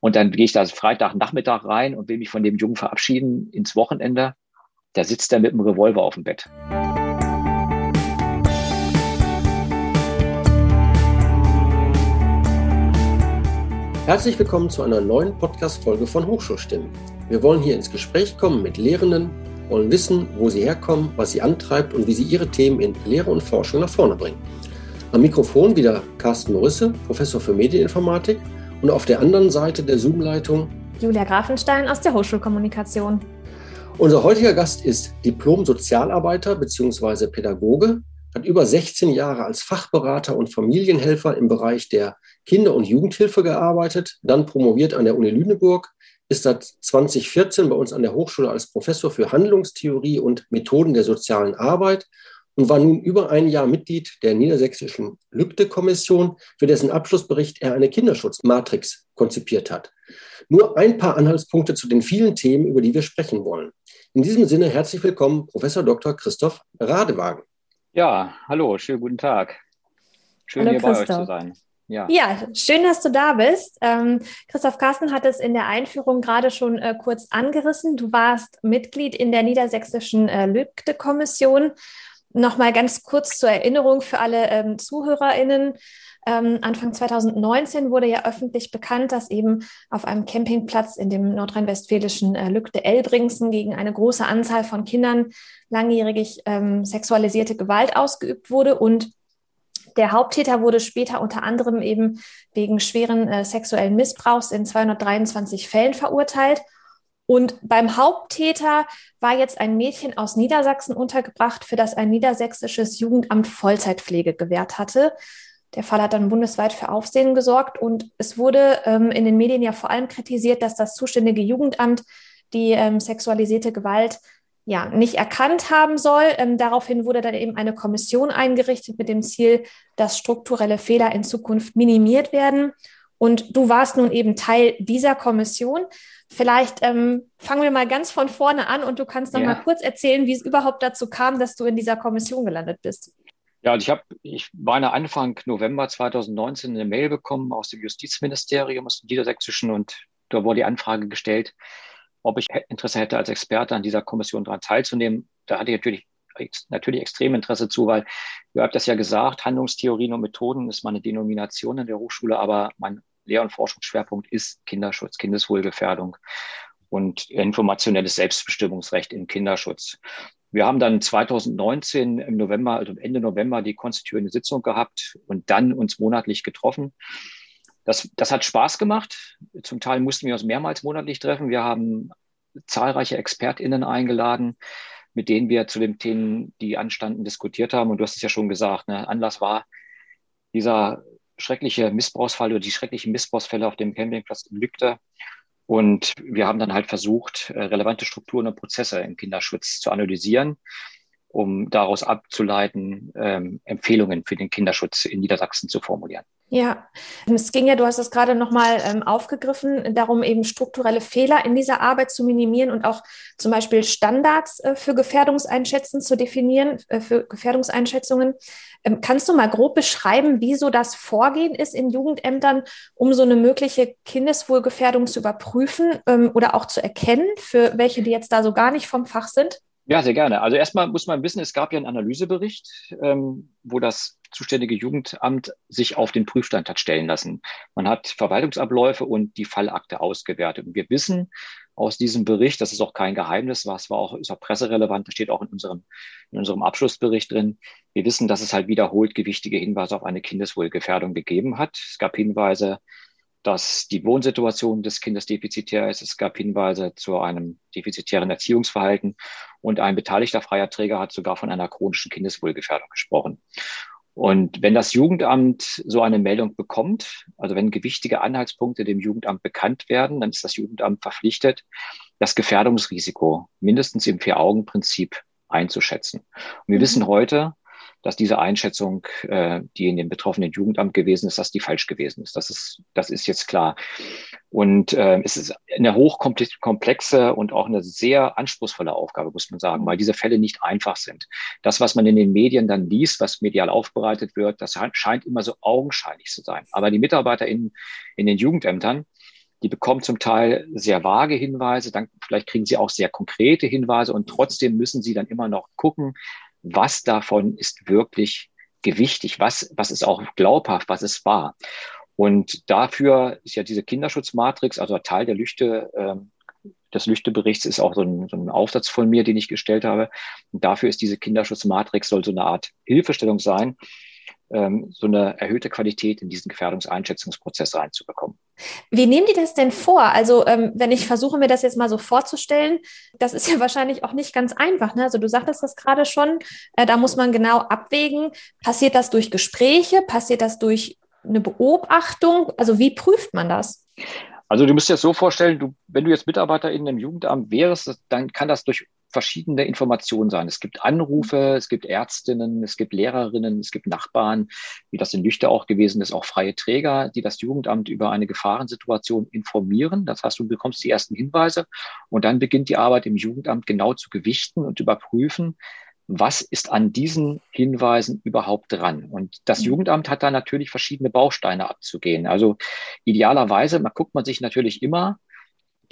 Und dann gehe ich da Freitagnachmittag rein und will mich von dem Jungen verabschieden ins Wochenende. Da sitzt er mit einem Revolver auf dem Bett. Herzlich willkommen zu einer neuen Podcast-Folge von Hochschulstimmen. Wir wollen hier ins Gespräch kommen mit Lehrenden, wollen wissen, wo sie herkommen, was sie antreibt und wie sie ihre Themen in Lehre und Forschung nach vorne bringen. Am Mikrofon wieder Carsten Morisse, Professor für Medieninformatik und auf der anderen Seite der Zoom-Leitung Julia Grafenstein aus der Hochschulkommunikation. Unser heutiger Gast ist Diplom-Sozialarbeiter bzw. Pädagoge, hat über 16 Jahre als Fachberater und Familienhelfer im Bereich der Kinder- und Jugendhilfe gearbeitet, dann promoviert an der Uni Lüneburg, ist seit 2014 bei uns an der Hochschule als Professor für Handlungstheorie und Methoden der sozialen Arbeit und war nun über ein Jahr Mitglied der niedersächsischen Lübde-Kommission, für dessen Abschlussbericht er eine Kinderschutzmatrix konzipiert hat. Nur ein paar Anhaltspunkte zu den vielen Themen, über die wir sprechen wollen. In diesem Sinne herzlich willkommen, Professor Dr. Christoph Radewagen. Ja, hallo, schönen guten Tag. Schön hallo, hier Christoph. bei euch zu sein. Ja. ja, schön, dass du da bist. Ähm, Christoph Carsten hat es in der Einführung gerade schon äh, kurz angerissen. Du warst Mitglied in der niedersächsischen äh, Lübde-Kommission Nochmal ganz kurz zur Erinnerung für alle ähm, ZuhörerInnen. Ähm, Anfang 2019 wurde ja öffentlich bekannt, dass eben auf einem Campingplatz in dem nordrhein-westfälischen äh, Lückte Elbringsen gegen eine große Anzahl von Kindern langjährig ähm, sexualisierte Gewalt ausgeübt wurde und der Haupttäter wurde später unter anderem eben wegen schweren äh, sexuellen Missbrauchs in 223 Fällen verurteilt und beim Haupttäter war jetzt ein Mädchen aus Niedersachsen untergebracht, für das ein niedersächsisches Jugendamt Vollzeitpflege gewährt hatte. Der Fall hat dann bundesweit für Aufsehen gesorgt und es wurde ähm, in den Medien ja vor allem kritisiert, dass das zuständige Jugendamt die ähm, sexualisierte Gewalt ja nicht erkannt haben soll. Ähm, daraufhin wurde dann eben eine Kommission eingerichtet mit dem Ziel, dass strukturelle Fehler in Zukunft minimiert werden. Und du warst nun eben Teil dieser Kommission. Vielleicht ähm, fangen wir mal ganz von vorne an und du kannst noch ja. mal kurz erzählen, wie es überhaupt dazu kam, dass du in dieser Kommission gelandet bist. Ja, also ich habe, ich meine Anfang November 2019 eine Mail bekommen aus dem Justizministerium, aus dem Niedersächsischen und da wurde die Anfrage gestellt, ob ich Interesse hätte, als Experte an dieser Kommission daran teilzunehmen. Da hatte ich natürlich natürlich extrem Interesse zu, weil ihr habt das ja gesagt, Handlungstheorien und Methoden ist meine Denomination in der Hochschule, aber mein Lehr- und Forschungsschwerpunkt ist Kinderschutz, Kindeswohlgefährdung und informationelles Selbstbestimmungsrecht im Kinderschutz. Wir haben dann 2019 im November, also Ende November, die konstituierende Sitzung gehabt und dann uns monatlich getroffen. Das, das hat Spaß gemacht. Zum Teil mussten wir uns mehrmals monatlich treffen. Wir haben zahlreiche ExpertInnen eingeladen, mit denen wir zu den Themen, die anstanden, diskutiert haben. Und du hast es ja schon gesagt, ne? Anlass war dieser schreckliche Missbrauchsfall oder die schrecklichen Missbrauchsfälle auf dem Campingplatz in Lügde. Und wir haben dann halt versucht, äh, relevante Strukturen und Prozesse im Kinderschutz zu analysieren, um daraus abzuleiten, ähm, Empfehlungen für den Kinderschutz in Niedersachsen zu formulieren. Ja, es ging ja, du hast es gerade nochmal ähm, aufgegriffen, darum eben strukturelle Fehler in dieser Arbeit zu minimieren und auch zum Beispiel Standards äh, für Gefährdungseinschätzen zu definieren, äh, für Gefährdungseinschätzungen. Ähm, kannst du mal grob beschreiben, wie so das Vorgehen ist in Jugendämtern, um so eine mögliche Kindeswohlgefährdung zu überprüfen ähm, oder auch zu erkennen, für welche, die jetzt da so gar nicht vom Fach sind? Ja, sehr gerne. Also erstmal muss man wissen, es gab ja einen Analysebericht, ähm, wo das zuständige Jugendamt sich auf den Prüfstand hat stellen lassen. Man hat Verwaltungsabläufe und die Fallakte ausgewertet. Und wir wissen aus diesem Bericht, das ist auch kein Geheimnis, was war auch, ist auch presserelevant, das steht auch in unserem, in unserem Abschlussbericht drin. Wir wissen, dass es halt wiederholt gewichtige Hinweise auf eine Kindeswohlgefährdung gegeben hat. Es gab Hinweise dass die Wohnsituation des Kindes defizitär ist. Es gab Hinweise zu einem defizitären Erziehungsverhalten und ein beteiligter freier Träger hat sogar von einer chronischen Kindeswohlgefährdung gesprochen. Und wenn das Jugendamt so eine Meldung bekommt, also wenn gewichtige Anhaltspunkte dem Jugendamt bekannt werden, dann ist das Jugendamt verpflichtet, das Gefährdungsrisiko mindestens im Vier-Augen-Prinzip einzuschätzen. Und wir mhm. wissen heute, dass diese Einschätzung, äh, die in dem betroffenen Jugendamt gewesen ist, dass die falsch gewesen ist. Das ist, das ist jetzt klar. Und äh, es ist eine hochkomplexe und auch eine sehr anspruchsvolle Aufgabe, muss man sagen, weil diese Fälle nicht einfach sind. Das, was man in den Medien dann liest, was medial aufbereitet wird, das scheint immer so augenscheinlich zu sein. Aber die Mitarbeiter in, in den Jugendämtern, Die bekommen zum Teil sehr vage Hinweise, dann vielleicht kriegen sie auch sehr konkrete Hinweise und trotzdem müssen sie dann immer noch gucken, was davon ist wirklich gewichtig, was, was ist auch glaubhaft, was ist wahr. Und dafür ist ja diese Kinderschutzmatrix, also Teil der Lüchte, äh, des Lüchteberichts ist auch so ein, so ein Aufsatz von mir, den ich gestellt habe. Und dafür ist diese Kinderschutzmatrix, soll so eine Art Hilfestellung sein, ähm, so eine erhöhte Qualität in diesen Gefährdungseinschätzungsprozess reinzubekommen. Wie nehmen die das denn vor? Also ähm, wenn ich versuche, mir das jetzt mal so vorzustellen, das ist ja wahrscheinlich auch nicht ganz einfach. Ne? Also du sagtest das gerade schon, äh, da muss man genau abwägen, passiert das durch Gespräche, passiert das durch eine Beobachtung? Also wie prüft man das? Also du musst dir das so vorstellen, du, wenn du jetzt Mitarbeiter in einem Jugendamt wärst, dann kann das durch verschiedene Informationen sein. Es gibt Anrufe, es gibt Ärztinnen, es gibt Lehrerinnen, es gibt Nachbarn, wie das in Lüchte auch gewesen ist, auch freie Träger, die das Jugendamt über eine Gefahrensituation informieren. Das heißt, du bekommst die ersten Hinweise und dann beginnt die Arbeit im Jugendamt genau zu gewichten und überprüfen, was ist an diesen Hinweisen überhaupt dran? Und das mhm. Jugendamt hat da natürlich verschiedene Bausteine abzugehen. Also idealerweise, man guckt man sich natürlich immer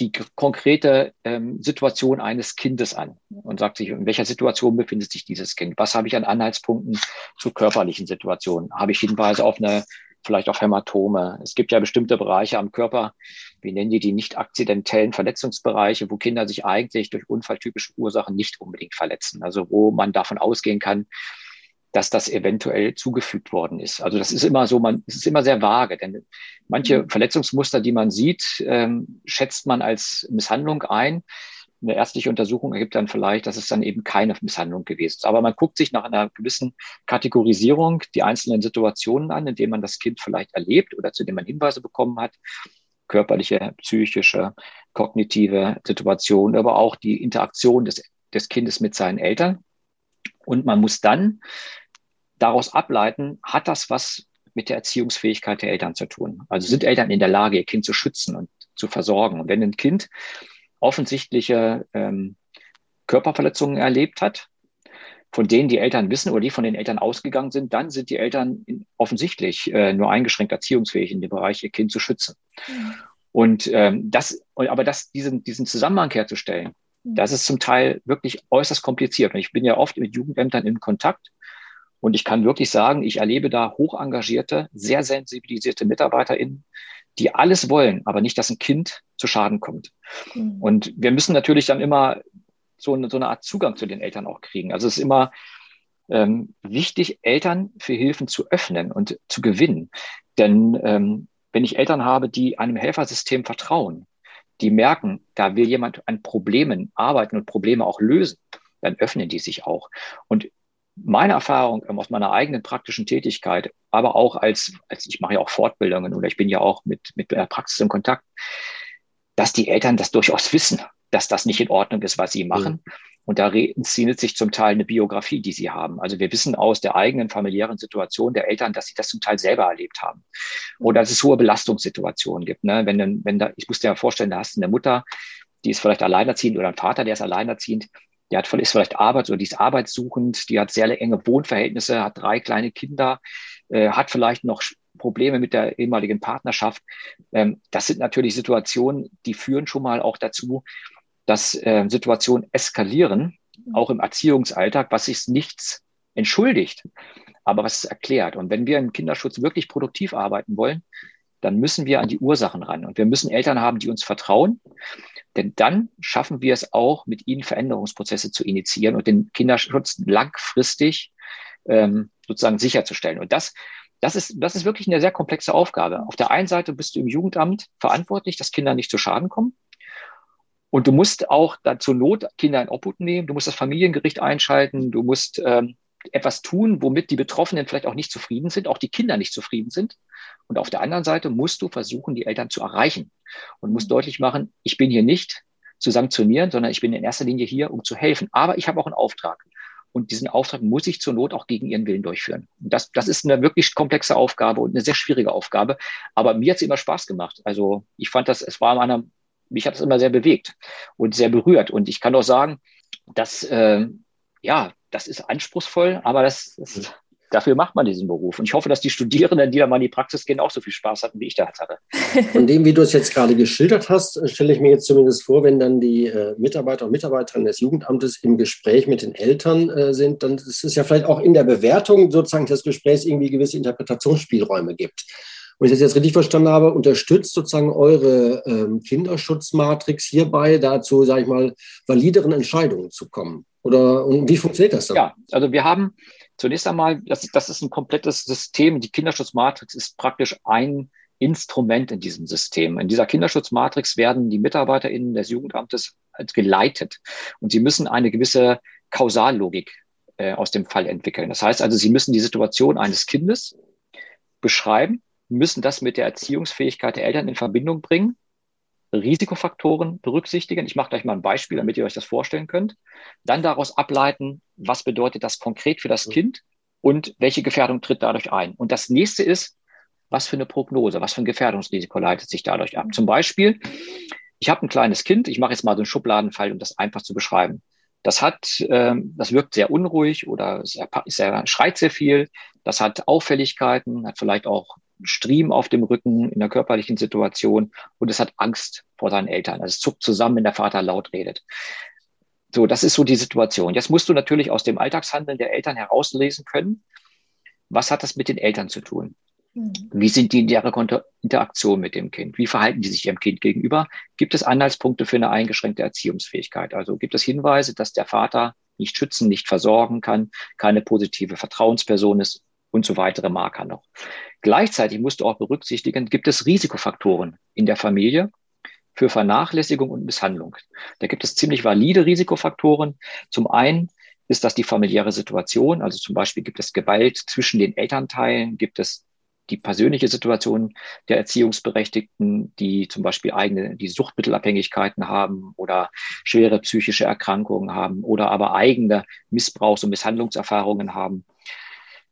die konkrete ähm, Situation eines Kindes an und sagt sich, in welcher Situation befindet sich dieses Kind? Was habe ich an Anhaltspunkten zu körperlichen Situationen? Habe ich Hinweise auf eine vielleicht auch Hämatome. Es gibt ja bestimmte Bereiche am Körper, wie nennen die die nicht akzidentellen Verletzungsbereiche, wo Kinder sich eigentlich durch unfalltypische Ursachen nicht unbedingt verletzen. Also wo man davon ausgehen kann, dass das eventuell zugefügt worden ist. Also das ist immer so, man, es ist immer sehr vage, denn manche mhm. Verletzungsmuster, die man sieht, ähm, schätzt man als Misshandlung ein eine ärztliche Untersuchung ergibt dann vielleicht, dass es dann eben keine Misshandlung gewesen ist. Aber man guckt sich nach einer gewissen Kategorisierung die einzelnen Situationen an, in denen man das Kind vielleicht erlebt oder zu denen man Hinweise bekommen hat. Körperliche, psychische, kognitive Situation, aber auch die Interaktion des, des Kindes mit seinen Eltern. Und man muss dann daraus ableiten, hat das was mit der Erziehungsfähigkeit der Eltern zu tun? Also sind Eltern in der Lage, ihr Kind zu schützen und zu versorgen? Und wenn ein Kind offensichtliche ähm, Körperverletzungen erlebt hat, von denen die Eltern wissen oder die von den Eltern ausgegangen sind, dann sind die Eltern offensichtlich äh, nur eingeschränkt erziehungsfähig in dem Bereich, ihr Kind zu schützen. Mhm. Und ähm, das, aber das, diesen, diesen Zusammenhang herzustellen, mhm. das ist zum Teil wirklich äußerst kompliziert. Und ich bin ja oft mit Jugendämtern in Kontakt und ich kann wirklich sagen, ich erlebe da hoch engagierte, sehr sensibilisierte MitarbeiterInnen, die alles wollen, aber nicht, dass ein Kind zu Schaden kommt. Mhm. Und wir müssen natürlich dann immer so eine, so eine Art Zugang zu den Eltern auch kriegen. Also es ist immer ähm, wichtig, Eltern für Hilfen zu öffnen und zu gewinnen. Denn ähm, wenn ich Eltern habe, die einem Helfersystem vertrauen, die merken, da will jemand an Problemen arbeiten und Probleme auch lösen, dann öffnen die sich auch. Und meine Erfahrung ähm, aus meiner eigenen praktischen Tätigkeit, aber auch als, als ich mache ja auch Fortbildungen oder ich bin ja auch mit, mit der Praxis in Kontakt, dass die Eltern das durchaus wissen, dass das nicht in Ordnung ist, was sie machen. Mhm. Und da inszeniert sich zum Teil eine Biografie, die sie haben. Also wir wissen aus der eigenen familiären Situation der Eltern, dass sie das zum Teil selber erlebt haben. Oder dass es hohe Belastungssituationen gibt. Ne? Wenn, wenn da, ich muss dir ja vorstellen, da hast du eine Mutter, die ist vielleicht alleinerziehend oder ein Vater, der ist alleinerziehend die hat, ist vielleicht Arbeit oder die ist arbeitssuchend, die hat sehr enge Wohnverhältnisse, hat drei kleine Kinder, äh, hat vielleicht noch Probleme mit der ehemaligen Partnerschaft. Ähm, das sind natürlich Situationen, die führen schon mal auch dazu, dass äh, Situationen eskalieren, auch im Erziehungsalltag, was sich nichts entschuldigt, aber was es erklärt. Und wenn wir im Kinderschutz wirklich produktiv arbeiten wollen, dann müssen wir an die Ursachen ran. Und wir müssen Eltern haben, die uns vertrauen. Denn dann schaffen wir es auch, mit ihnen Veränderungsprozesse zu initiieren und den Kinderschutz langfristig ähm, sozusagen sicherzustellen. Und das, das ist, das ist wirklich eine sehr komplexe Aufgabe. Auf der einen Seite bist du im Jugendamt verantwortlich, dass Kinder nicht zu Schaden kommen. Und du musst auch dazu Not Kinder in Obhut nehmen. Du musst das Familiengericht einschalten. Du musst ähm, etwas tun, womit die Betroffenen vielleicht auch nicht zufrieden sind, auch die Kinder nicht zufrieden sind. Und auf der anderen Seite musst du versuchen, die Eltern zu erreichen und musst deutlich machen, ich bin hier nicht zu sanktionieren, sondern ich bin in erster Linie hier, um zu helfen. Aber ich habe auch einen Auftrag. Und diesen Auftrag muss ich zur Not auch gegen ihren Willen durchführen. Und das, das ist eine wirklich komplexe Aufgabe und eine sehr schwierige Aufgabe. Aber mir hat es immer Spaß gemacht. Also ich fand das, es war meiner, mich hat es immer sehr bewegt und sehr berührt. Und ich kann auch sagen, dass, äh, ja, das ist anspruchsvoll, aber das, das dafür macht man diesen Beruf. Und ich hoffe, dass die Studierenden, die da mal in die Praxis gehen, auch so viel Spaß hatten, wie ich da hatte. Von dem, wie du es jetzt gerade geschildert hast, stelle ich mir jetzt zumindest vor, wenn dann die äh, Mitarbeiter und Mitarbeiterinnen des Jugendamtes im Gespräch mit den Eltern äh, sind, dann ist es ja vielleicht auch in der Bewertung sozusagen des Gesprächs irgendwie gewisse Interpretationsspielräume gibt. Und ich das jetzt richtig verstanden habe, unterstützt sozusagen eure ähm, Kinderschutzmatrix hierbei dazu, sage ich mal, valideren Entscheidungen zu kommen? Oder und wie funktioniert das dann? Ja, also wir haben Zunächst einmal, das, das ist ein komplettes System. Die Kinderschutzmatrix ist praktisch ein Instrument in diesem System. In dieser Kinderschutzmatrix werden die MitarbeiterInnen des Jugendamtes geleitet und sie müssen eine gewisse Kausallogik äh, aus dem Fall entwickeln. Das heißt also, sie müssen die Situation eines Kindes beschreiben, müssen das mit der Erziehungsfähigkeit der Eltern in Verbindung bringen Risikofaktoren berücksichtigen. Ich mache gleich mal ein Beispiel, damit ihr euch das vorstellen könnt. Dann daraus ableiten, was bedeutet das konkret für das. Kind und welche Gefährdung tritt dadurch ein. Und das nächste ist, was für eine Prognose, was für ein Gefährdungsrisiko leitet sich dadurch ab. Zum Beispiel, ich habe ein kleines Kind, ich mache jetzt mal so einen Schubladenfall, um das einfach zu beschreiben. Das hat, ähm, das wirkt sehr unruhig oder sehr, sehr, schreit sehr viel. Das hat Auffälligkeiten, hat vielleicht auch Stream auf dem Rücken in der körperlichen Situation und es hat Angst vor seinen Eltern. Also es zuckt zusammen, wenn der Vater laut redet. So, das ist so die Situation. Jetzt musst du natürlich aus dem Alltagshandeln der Eltern herauslesen können, was hat das mit den Eltern zu tun? Mhm. Wie sind die in ihrer Interaktion mit dem Kind? Wie verhalten die sich ihrem Kind gegenüber? Gibt es Anhaltspunkte für eine eingeschränkte Erziehungsfähigkeit? Also gibt es Hinweise, dass der Vater nicht schützen, nicht versorgen kann, keine positive Vertrauensperson ist und so weitere Marker noch. Gleichzeitig musst du auch berücksichtigen, gibt es Risikofaktoren in der Familie für Vernachlässigung und Misshandlung. Da gibt es ziemlich valide Risikofaktoren. Zum einen ist das die familiäre Situation, also zum Beispiel gibt es Gewalt zwischen den Elternteilen, gibt es die persönliche Situation der Erziehungsberechtigten, die zum Beispiel eigene, die Suchtmittelabhängigkeiten haben oder schwere psychische Erkrankungen haben oder aber eigene Missbrauchs- und Misshandlungserfahrungen haben.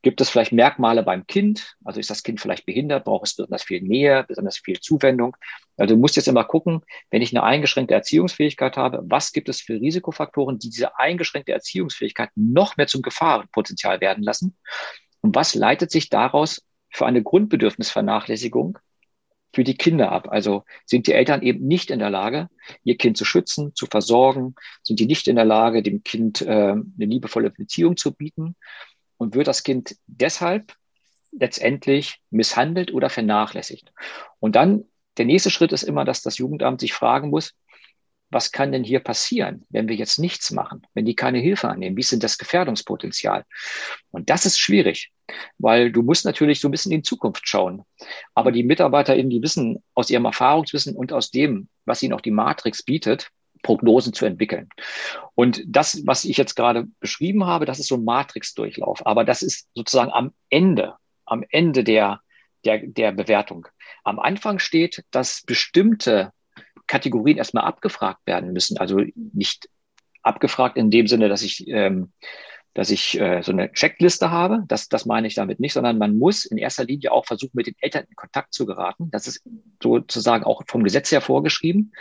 Gibt es vielleicht Merkmale beim Kind? Also ist das Kind vielleicht behindert? Braucht es besonders viel Nähe, besonders viel Zuwendung? Also du musst jetzt immer gucken, wenn ich eine eingeschränkte Erziehungsfähigkeit habe, was gibt es für Risikofaktoren, die diese eingeschränkte Erziehungsfähigkeit noch mehr zum Gefahrenpotenzial werden lassen? Und was leitet sich daraus für eine Grundbedürfnisvernachlässigung für die Kinder ab? Also sind die Eltern eben nicht in der Lage, ihr Kind zu schützen, zu versorgen? Sind die nicht in der Lage, dem Kind äh, eine liebevolle Beziehung zu bieten? Und wird das Kind deshalb letztendlich misshandelt oder vernachlässigt. Und dann der nächste Schritt ist immer, dass das Jugendamt sich fragen muss, was kann denn hier passieren, wenn wir jetzt nichts machen, wenn die keine Hilfe annehmen? Wie ist denn das Gefährdungspotenzial? Und das ist schwierig, weil du musst natürlich so ein bisschen in die Zukunft schauen. Aber die MitarbeiterInnen, die wissen aus ihrem Erfahrungswissen und aus dem, was ihnen auch die Matrix bietet, Prognosen zu entwickeln. Und das, was ich jetzt gerade beschrieben habe, das ist so ein Matrix-Durchlauf. Aber das ist sozusagen am Ende, am Ende der, der, der Bewertung. Am Anfang steht, dass bestimmte Kategorien erstmal abgefragt werden müssen. Also nicht abgefragt in dem Sinne, dass ich ähm, dass ich äh, so eine Checkliste habe. Das, das meine ich damit nicht, sondern man muss in erster Linie auch versuchen, mit den Eltern in Kontakt zu geraten. Das ist sozusagen auch vom Gesetz her vorgeschrieben,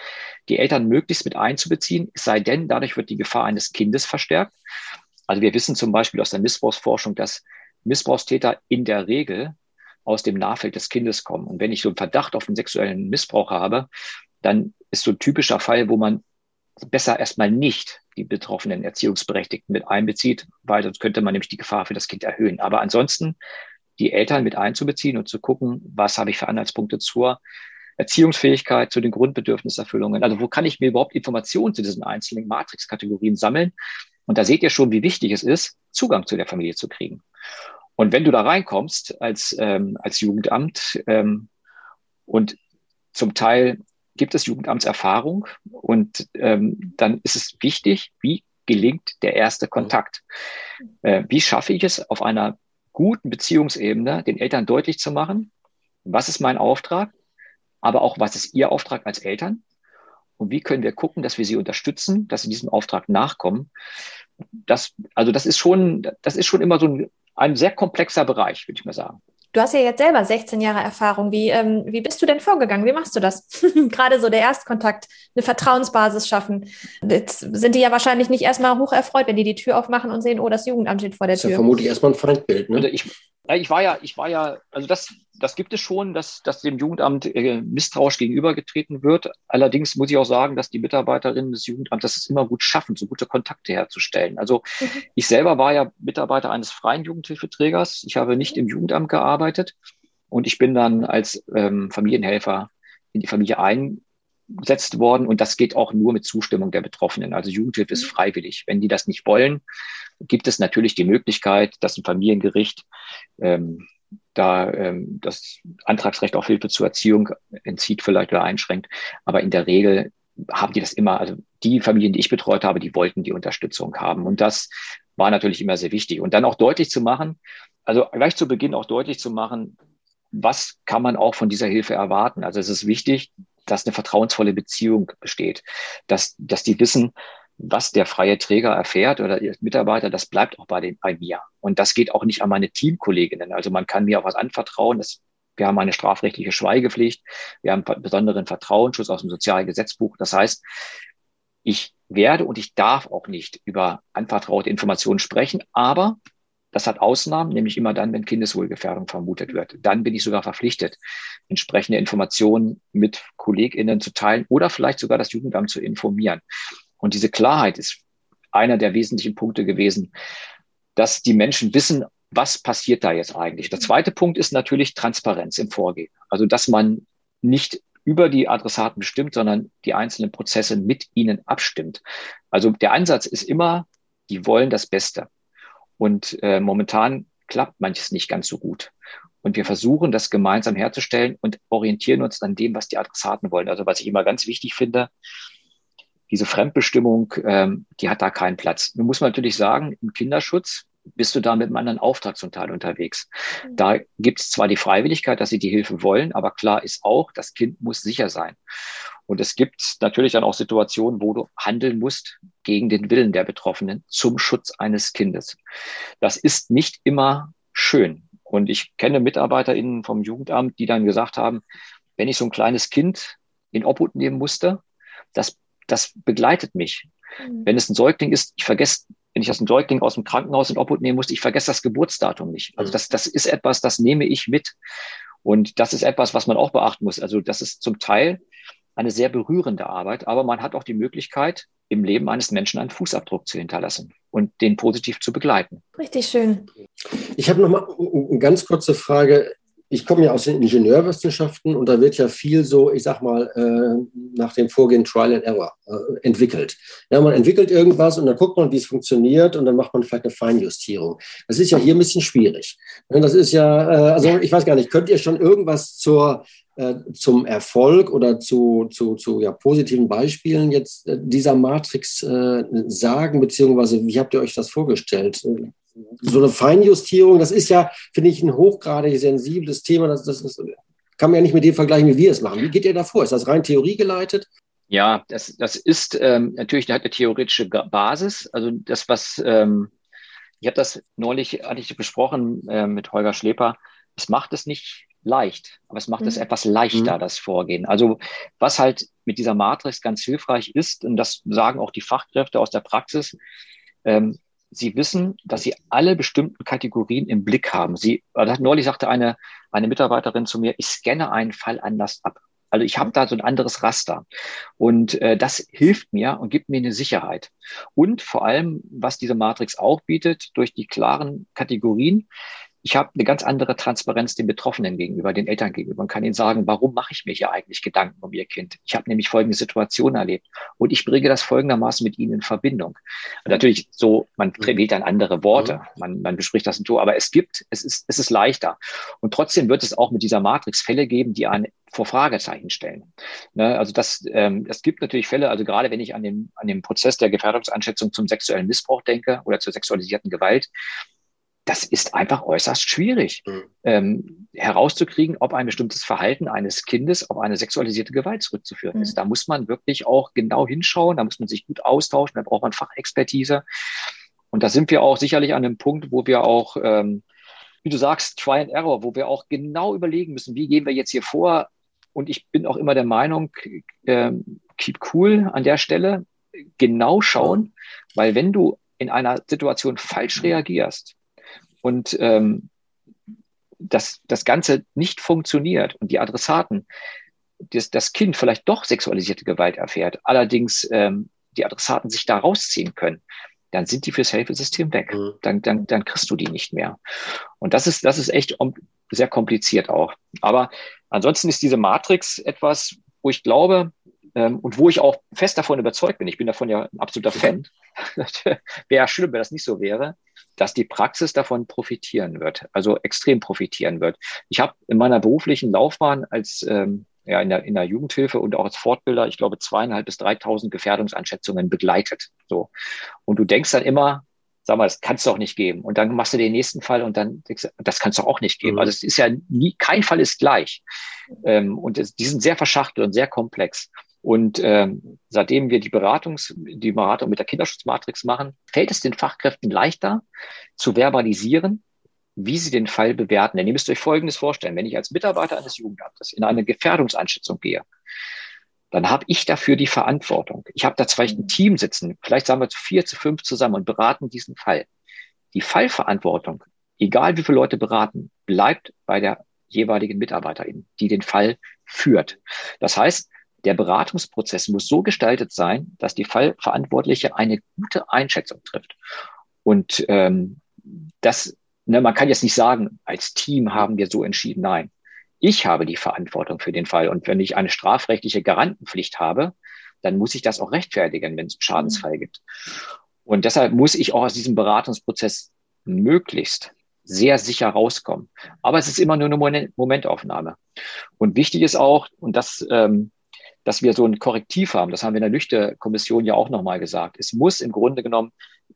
die Eltern möglichst mit einzubeziehen, es sei denn, dadurch wird die Gefahr eines Kindes verstärkt. Also wir wissen zum Beispiel aus der Missbrauchsforschung, dass Missbrauchstäter in der Regel aus dem Nahfeld des Kindes kommen. Und wenn ich so einen Verdacht auf einen sexuellen Missbrauch habe, dann ist so ein typischer Fall, wo man besser erstmal nicht die betroffenen Erziehungsberechtigten mit einbezieht, weil sonst könnte man nämlich die Gefahr für das Kind erhöhen. Aber ansonsten die Eltern mit einzubeziehen und zu gucken, was habe ich für Anhaltspunkte zur Erziehungsfähigkeit, zu den Grundbedürfniserfüllungen. Also wo kann ich mir überhaupt Informationen zu diesen einzelnen Matrix-Kategorien sammeln? Und da seht ihr schon, wie wichtig es ist, Zugang zu der Familie zu kriegen. Und wenn du da reinkommst als, ähm, als Jugendamt ähm, und zum Teil gibt es Jugendamtserfahrung und ähm, dann ist es wichtig, wie gelingt der erste Kontakt? Äh, wie schaffe ich es auf einer guten Beziehungsebene den Eltern deutlich zu machen, was ist mein Auftrag, aber auch was ist ihr Auftrag als Eltern? Und wie können wir gucken, dass wir sie unterstützen, dass sie diesem Auftrag nachkommen? Das, also das ist schon, das ist schon immer so ein, ein sehr komplexer Bereich, würde ich mal sagen. Du hast ja jetzt selber 16 Jahre Erfahrung. Wie, ähm, wie bist du denn vorgegangen? Wie machst du das? Gerade so der Erstkontakt, eine Vertrauensbasis schaffen. Jetzt sind die ja wahrscheinlich nicht erstmal hoch erfreut, wenn die die Tür aufmachen und sehen, oh, das Jugendamt steht vor der Tür. Das ist ja vermutlich erstmal ein Feindbild. Ne? Also ich, ich war ja, ich war ja, also das, das gibt es schon, dass, dass dem Jugendamt äh, misstrauisch gegenübergetreten wird. Allerdings muss ich auch sagen, dass die Mitarbeiterinnen des Jugendamts es immer gut schaffen, so gute Kontakte herzustellen. Also mhm. ich selber war ja Mitarbeiter eines freien Jugendhilfeträgers. Ich habe nicht im Jugendamt gearbeitet und ich bin dann als ähm, Familienhelfer in die Familie eingesetzt worden und das geht auch nur mit Zustimmung der Betroffenen. Also Jugendhilfe ist mhm. freiwillig. Wenn die das nicht wollen, gibt es natürlich die Möglichkeit, dass ein Familiengericht ähm, da ähm, das Antragsrecht auf Hilfe zur Erziehung entzieht vielleicht oder einschränkt. Aber in der Regel haben die das immer, also die Familien, die ich betreut habe, die wollten die Unterstützung haben. Und das war natürlich immer sehr wichtig. Und dann auch deutlich zu machen, also gleich zu Beginn auch deutlich zu machen, was kann man auch von dieser Hilfe erwarten? Also es ist wichtig, dass eine vertrauensvolle Beziehung besteht, dass, dass die wissen, was der freie Träger erfährt oder der Mitarbeiter, das bleibt auch bei, den, bei mir. Und das geht auch nicht an meine Teamkolleginnen. Also man kann mir auch was anvertrauen. Das, wir haben eine strafrechtliche Schweigepflicht. Wir haben einen besonderen Vertrauensschutz aus dem Sozialgesetzbuch. Das heißt, ich werde und ich darf auch nicht über anvertraute Informationen sprechen, aber das hat Ausnahmen, nämlich immer dann, wenn Kindeswohlgefährdung vermutet wird. Dann bin ich sogar verpflichtet, entsprechende Informationen mit KollegInnen zu teilen oder vielleicht sogar das Jugendamt zu informieren. Und diese Klarheit ist einer der wesentlichen Punkte gewesen, dass die Menschen wissen, was passiert da jetzt eigentlich. Der zweite Punkt ist natürlich Transparenz im Vorgehen. Also, dass man nicht über die Adressaten bestimmt, sondern die einzelnen Prozesse mit ihnen abstimmt. Also der Ansatz ist immer, die wollen das Beste. Und äh, momentan klappt manches nicht ganz so gut. Und wir versuchen, das gemeinsam herzustellen und orientieren uns an dem, was die Adressaten wollen. Also was ich immer ganz wichtig finde, diese Fremdbestimmung, ähm, die hat da keinen Platz. Nun muss man natürlich sagen, im Kinderschutz bist du da mit einem anderen Auftrag zum Teil unterwegs. Mhm. Da gibt es zwar die Freiwilligkeit, dass sie die Hilfe wollen, aber klar ist auch, das Kind muss sicher sein. Und es gibt natürlich dann auch Situationen, wo du handeln musst gegen den Willen der Betroffenen zum Schutz eines Kindes. Das ist nicht immer schön. Und ich kenne MitarbeiterInnen vom Jugendamt, die dann gesagt haben, wenn ich so ein kleines Kind in Obhut nehmen musste, das das begleitet mich. Mhm. Wenn es ein Säugling ist, ich vergesse, wenn ich das ein Säugling aus dem Krankenhaus in Obhut nehmen muss, ich vergesse das Geburtsdatum nicht. Also mhm. das, das ist etwas, das nehme ich mit. Und das ist etwas, was man auch beachten muss. Also das ist zum Teil eine sehr berührende Arbeit, aber man hat auch die Möglichkeit, im Leben eines Menschen einen Fußabdruck zu hinterlassen und den positiv zu begleiten. Richtig schön. Ich habe noch mal eine ganz kurze Frage ich komme ja aus den Ingenieurwissenschaften und da wird ja viel so, ich sag mal, äh, nach dem Vorgehen Trial and Error äh, entwickelt. Ja, man entwickelt irgendwas und dann guckt man, wie es funktioniert und dann macht man vielleicht eine Feinjustierung. Das ist ja hier ein bisschen schwierig. Das ist ja, äh, also ich weiß gar nicht, könnt ihr schon irgendwas zur, äh, zum Erfolg oder zu, zu, zu ja, positiven Beispielen jetzt äh, dieser Matrix äh, sagen, beziehungsweise wie habt ihr euch das vorgestellt? So eine Feinjustierung, das ist ja, finde ich, ein hochgradig sensibles Thema. Das, das, das kann man ja nicht mit dem vergleichen, wie wir es machen. Wie geht ihr da vor? Ist das rein theoriegeleitet? Ja, das, das ist ähm, natürlich eine theoretische Basis. Also das, was ähm, ich habe das neulich hatte ich besprochen äh, mit Holger Schleper. Es macht es nicht leicht, aber es macht mhm. es etwas leichter, mhm. das Vorgehen. Also was halt mit dieser Matrix ganz hilfreich ist, und das sagen auch die Fachkräfte aus der Praxis, ähm, Sie wissen, dass Sie alle bestimmten Kategorien im Blick haben. Sie, neulich sagte eine, eine Mitarbeiterin zu mir, ich scanne einen Fall anders ab. Also ich habe da so ein anderes Raster. Und äh, das hilft mir und gibt mir eine Sicherheit. Und vor allem, was diese Matrix auch bietet, durch die klaren Kategorien, ich habe eine ganz andere Transparenz den Betroffenen gegenüber, den Eltern gegenüber und kann ihnen sagen, warum mache ich mir hier eigentlich Gedanken um ihr Kind? Ich habe nämlich folgende Situation erlebt und ich bringe das folgendermaßen mit ihnen in Verbindung. Und natürlich so, man mhm. wählt dann andere Worte, mhm. man, man bespricht das so, aber es gibt, es ist, es ist leichter. Und trotzdem wird es auch mit dieser Matrix Fälle geben, die an vor Fragezeichen stellen. Ne, also das, ähm, es gibt natürlich Fälle, also gerade wenn ich an den, an den Prozess der Gefährdungsanschätzung zum sexuellen Missbrauch denke oder zur sexualisierten Gewalt, das ist einfach äußerst schwierig mhm. ähm, herauszukriegen, ob ein bestimmtes Verhalten eines Kindes auf eine sexualisierte Gewalt zurückzuführen mhm. ist. Da muss man wirklich auch genau hinschauen, da muss man sich gut austauschen, da braucht man Fachexpertise. Und da sind wir auch sicherlich an einem Punkt, wo wir auch ähm, wie du sagst, Try and Error, wo wir auch genau überlegen müssen, wie gehen wir jetzt hier vor. Und ich bin auch immer der Meinung, äh, keep cool an der Stelle, genau schauen, weil wenn du in einer Situation falsch reagierst und ähm, das, das Ganze nicht funktioniert und die Adressaten, das, das Kind vielleicht doch sexualisierte Gewalt erfährt, allerdings ähm, die Adressaten sich da rausziehen können, dann sind die fürs Hilfesystem weg. Mhm. Dann, dann, dann kriegst du die nicht mehr. Und das ist, das ist echt sehr kompliziert auch. Aber ansonsten ist diese Matrix etwas, wo ich glaube, ähm, und wo ich auch fest davon überzeugt bin, ich bin davon ja ein absoluter Fan, wäre ja schlimm, wenn das nicht so wäre, dass die Praxis davon profitieren wird, also extrem profitieren wird. Ich habe in meiner beruflichen Laufbahn als ähm, ja, in der, in der Jugendhilfe und auch als Fortbilder, ich glaube, zweieinhalb bis dreitausend Gefährdungseinschätzungen begleitet. So. Und du denkst dann immer, sag mal, das kannst du auch nicht geben. Und dann machst du den nächsten Fall und dann denkst du, das kannst du auch nicht geben. Mhm. Also es ist ja nie, kein Fall ist gleich. Ähm, und es, die sind sehr verschachtelt und sehr komplex. Und ähm, seitdem wir die Beratungs, die Beratung mit der Kinderschutzmatrix machen, fällt es den Fachkräften leichter zu verbalisieren, wie sie den Fall bewerten. Denn ihr müsst euch Folgendes vorstellen. Wenn ich als Mitarbeiter eines Jugendamtes in eine Gefährdungseinschätzung gehe, dann habe ich dafür die Verantwortung. Ich habe da vielleicht ein Team sitzen, vielleicht sagen wir zu vier, zu fünf zusammen und beraten diesen Fall. Die Fallverantwortung, egal wie viele Leute beraten, bleibt bei der jeweiligen Mitarbeiterin, die den Fall führt. Das heißt, der Beratungsprozess muss so gestaltet sein, dass die Fallverantwortliche eine gute Einschätzung trifft. Und ähm, das, ne, man kann jetzt nicht sagen, als Team haben wir so entschieden. Nein, ich habe die Verantwortung für den Fall. Und wenn ich eine strafrechtliche Garantenpflicht habe, dann muss ich das auch rechtfertigen, wenn es einen Schadensfall gibt. Und deshalb muss ich auch aus diesem Beratungsprozess möglichst sehr sicher rauskommen. Aber es ist immer nur eine Momentaufnahme. Und wichtig ist auch, und das ähm, dass wir so ein Korrektiv haben. Das haben wir in der Lüchte-Kommission ja auch nochmal gesagt. Es muss im Grunde genommen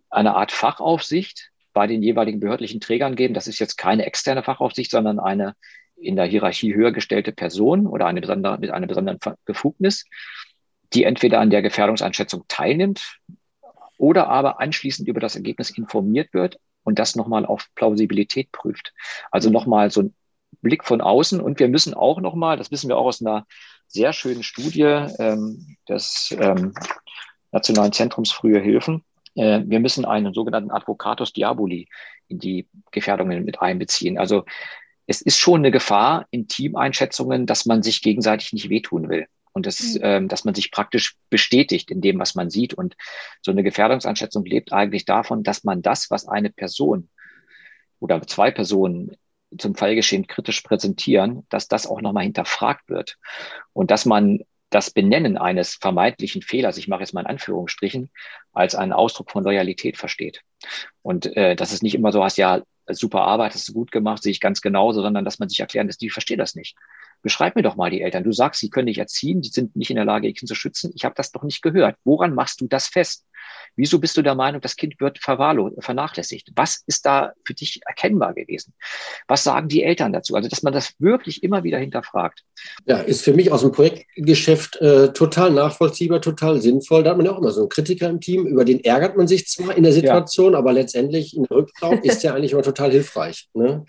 eine Art Fachaufsicht bei den jeweiligen behördlichen Trägern geben. Das ist jetzt keine externe Fachaufsicht, sondern eine in der Hierarchie höher gestellte Person oder eine besondere, mit einer besonderen Befugnis, die entweder an der Gefährdungseinschätzung teilnimmt oder aber anschließend über das Ergebnis informiert wird und das nochmal auf Plausibilität prüft. Also nochmal so ein Blick von außen. Und wir müssen auch nochmal, das wissen wir auch aus einer sehr schönen Studie ähm, des ähm, Nationalen Zentrums Frühe Hilfen. Äh, wir müssen einen sogenannten Advocatus Diaboli in die Gefährdungen mit einbeziehen. Also es ist schon eine Gefahr in Teameinschätzungen, dass man sich gegenseitig nicht wehtun will und das, mhm. ähm, dass man sich praktisch bestätigt in dem, was man sieht. Und so eine Gefährdungseinschätzung lebt eigentlich davon, dass man das, was eine Person oder zwei Personen zum Fallgeschehen kritisch präsentieren, dass das auch nochmal hinterfragt wird und dass man das Benennen eines vermeintlichen Fehlers, ich mache jetzt mal in Anführungsstrichen, als einen Ausdruck von Loyalität versteht. Und äh, dass es nicht immer so heißt, ja, super Arbeit, hast du gut gemacht, sehe ich ganz genauso, sondern dass man sich erklären lässt, ich verstehe das nicht. Beschreib mir doch mal die Eltern. Du sagst, sie können dich erziehen, die sind nicht in der Lage, ihr Kind zu schützen. Ich habe das doch nicht gehört. Woran machst du das fest? Wieso bist du der Meinung, das Kind wird vernachlässigt? Was ist da für dich erkennbar gewesen? Was sagen die Eltern dazu? Also, dass man das wirklich immer wieder hinterfragt. Ja, ist für mich aus dem Projektgeschäft äh, total nachvollziehbar, total sinnvoll. Da hat man ja auch immer so einen Kritiker im Team, über den ärgert man sich zwar in der Situation, ja. aber letztendlich in Rücktraum ist der eigentlich immer total hilfreich. Ne?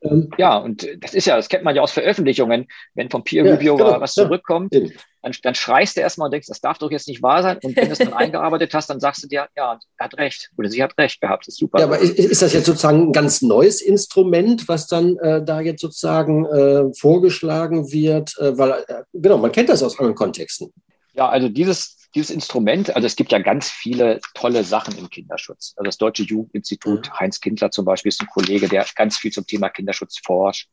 Ähm, ja, und das ist ja, das kennt man ja aus Veröffentlichungen, wenn vom Peer Reviewer ja, genau, was zurückkommt, ja, dann, dann schreist du erstmal und denkst, das darf doch jetzt nicht wahr sein. Und wenn du es dann eingearbeitet hast, dann sagst du dir, ja, er hat recht oder sie hat recht gehabt, das ist super. Ja, aber ist, ist das jetzt sozusagen ein ganz neues Instrument, was dann äh, da jetzt sozusagen äh, vorgeschlagen wird? Äh, weil, äh, genau, man kennt das aus anderen Kontexten. Ja, also dieses dieses Instrument, also es gibt ja ganz viele tolle Sachen im Kinderschutz. Also das Deutsche Jugendinstitut, mhm. Heinz Kindler zum Beispiel ist ein Kollege, der ganz viel zum Thema Kinderschutz forscht.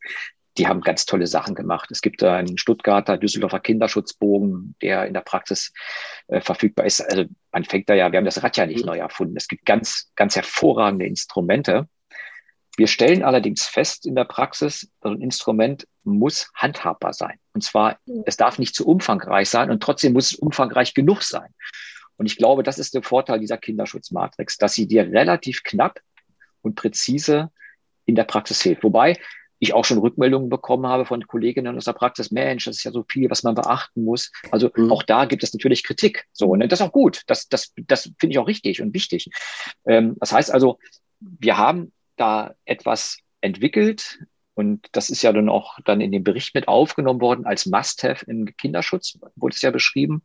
Die haben ganz tolle Sachen gemacht. Es gibt einen Stuttgarter Düsseldorfer Kinderschutzbogen, der in der Praxis äh, verfügbar ist. Also man fängt da ja, wir haben das Rad ja nicht mhm. neu erfunden. Es gibt ganz, ganz hervorragende Instrumente. Wir stellen allerdings fest in der Praxis, so ein Instrument muss handhabbar sein. Und zwar, es darf nicht zu umfangreich sein und trotzdem muss es umfangreich genug sein. Und ich glaube, das ist der Vorteil dieser Kinderschutzmatrix, dass sie dir relativ knapp und präzise in der Praxis hilft. Wobei ich auch schon Rückmeldungen bekommen habe von Kolleginnen aus der Praxis, Mensch, das ist ja so viel, was man beachten muss. Also mhm. auch da gibt es natürlich Kritik. So, und ne? das ist auch gut. Das, das, das finde ich auch richtig und wichtig. Ähm, das heißt also, wir haben da etwas entwickelt. Und das ist ja dann auch dann in dem Bericht mit aufgenommen worden als Must-Have im Kinderschutz, wurde es ja beschrieben,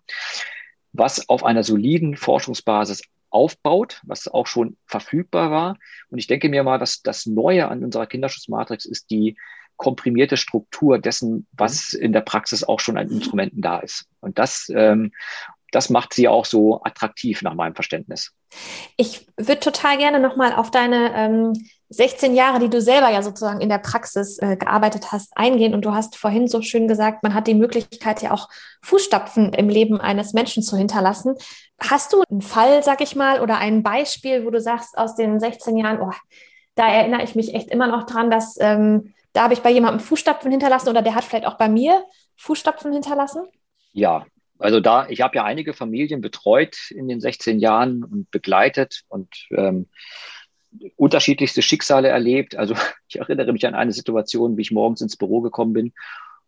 was auf einer soliden Forschungsbasis aufbaut, was auch schon verfügbar war. Und ich denke mir mal, dass das Neue an unserer Kinderschutzmatrix ist die komprimierte Struktur dessen, was in der Praxis auch schon an Instrumenten da ist. Und das, ähm, das macht sie auch so attraktiv nach meinem Verständnis. Ich würde total gerne nochmal auf deine ähm, 16 Jahre, die du selber ja sozusagen in der Praxis äh, gearbeitet hast, eingehen. Und du hast vorhin so schön gesagt, man hat die Möglichkeit ja auch Fußstapfen im Leben eines Menschen zu hinterlassen. Hast du einen Fall, sag ich mal, oder ein Beispiel, wo du sagst, aus den 16 Jahren, oh, da erinnere ich mich echt immer noch dran, dass ähm, da habe ich bei jemandem Fußstapfen hinterlassen oder der hat vielleicht auch bei mir Fußstapfen hinterlassen? Ja, also da, ich habe ja einige Familien betreut in den 16 Jahren und begleitet und ähm, unterschiedlichste Schicksale erlebt. Also ich erinnere mich an eine Situation, wie ich morgens ins Büro gekommen bin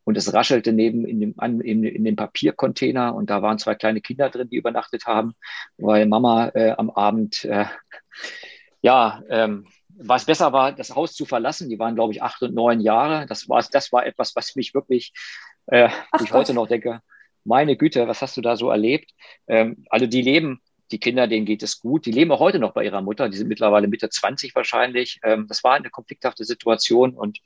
und es raschelte neben in dem, an, in, in dem Papiercontainer und da waren zwei kleine Kinder drin, die übernachtet haben, weil Mama äh, am Abend äh, ja ähm, was besser war, das Haus zu verlassen. Die waren, glaube ich, acht und neun Jahre. Das war, das war etwas, was mich wirklich, äh, Ach, ich heute noch denke, meine Güte, was hast du da so erlebt? Ähm, also die leben, die Kinder, denen geht es gut. Die leben auch heute noch bei ihrer Mutter. Die sind mittlerweile Mitte 20 wahrscheinlich. Ähm, das war eine konflikthafte Situation und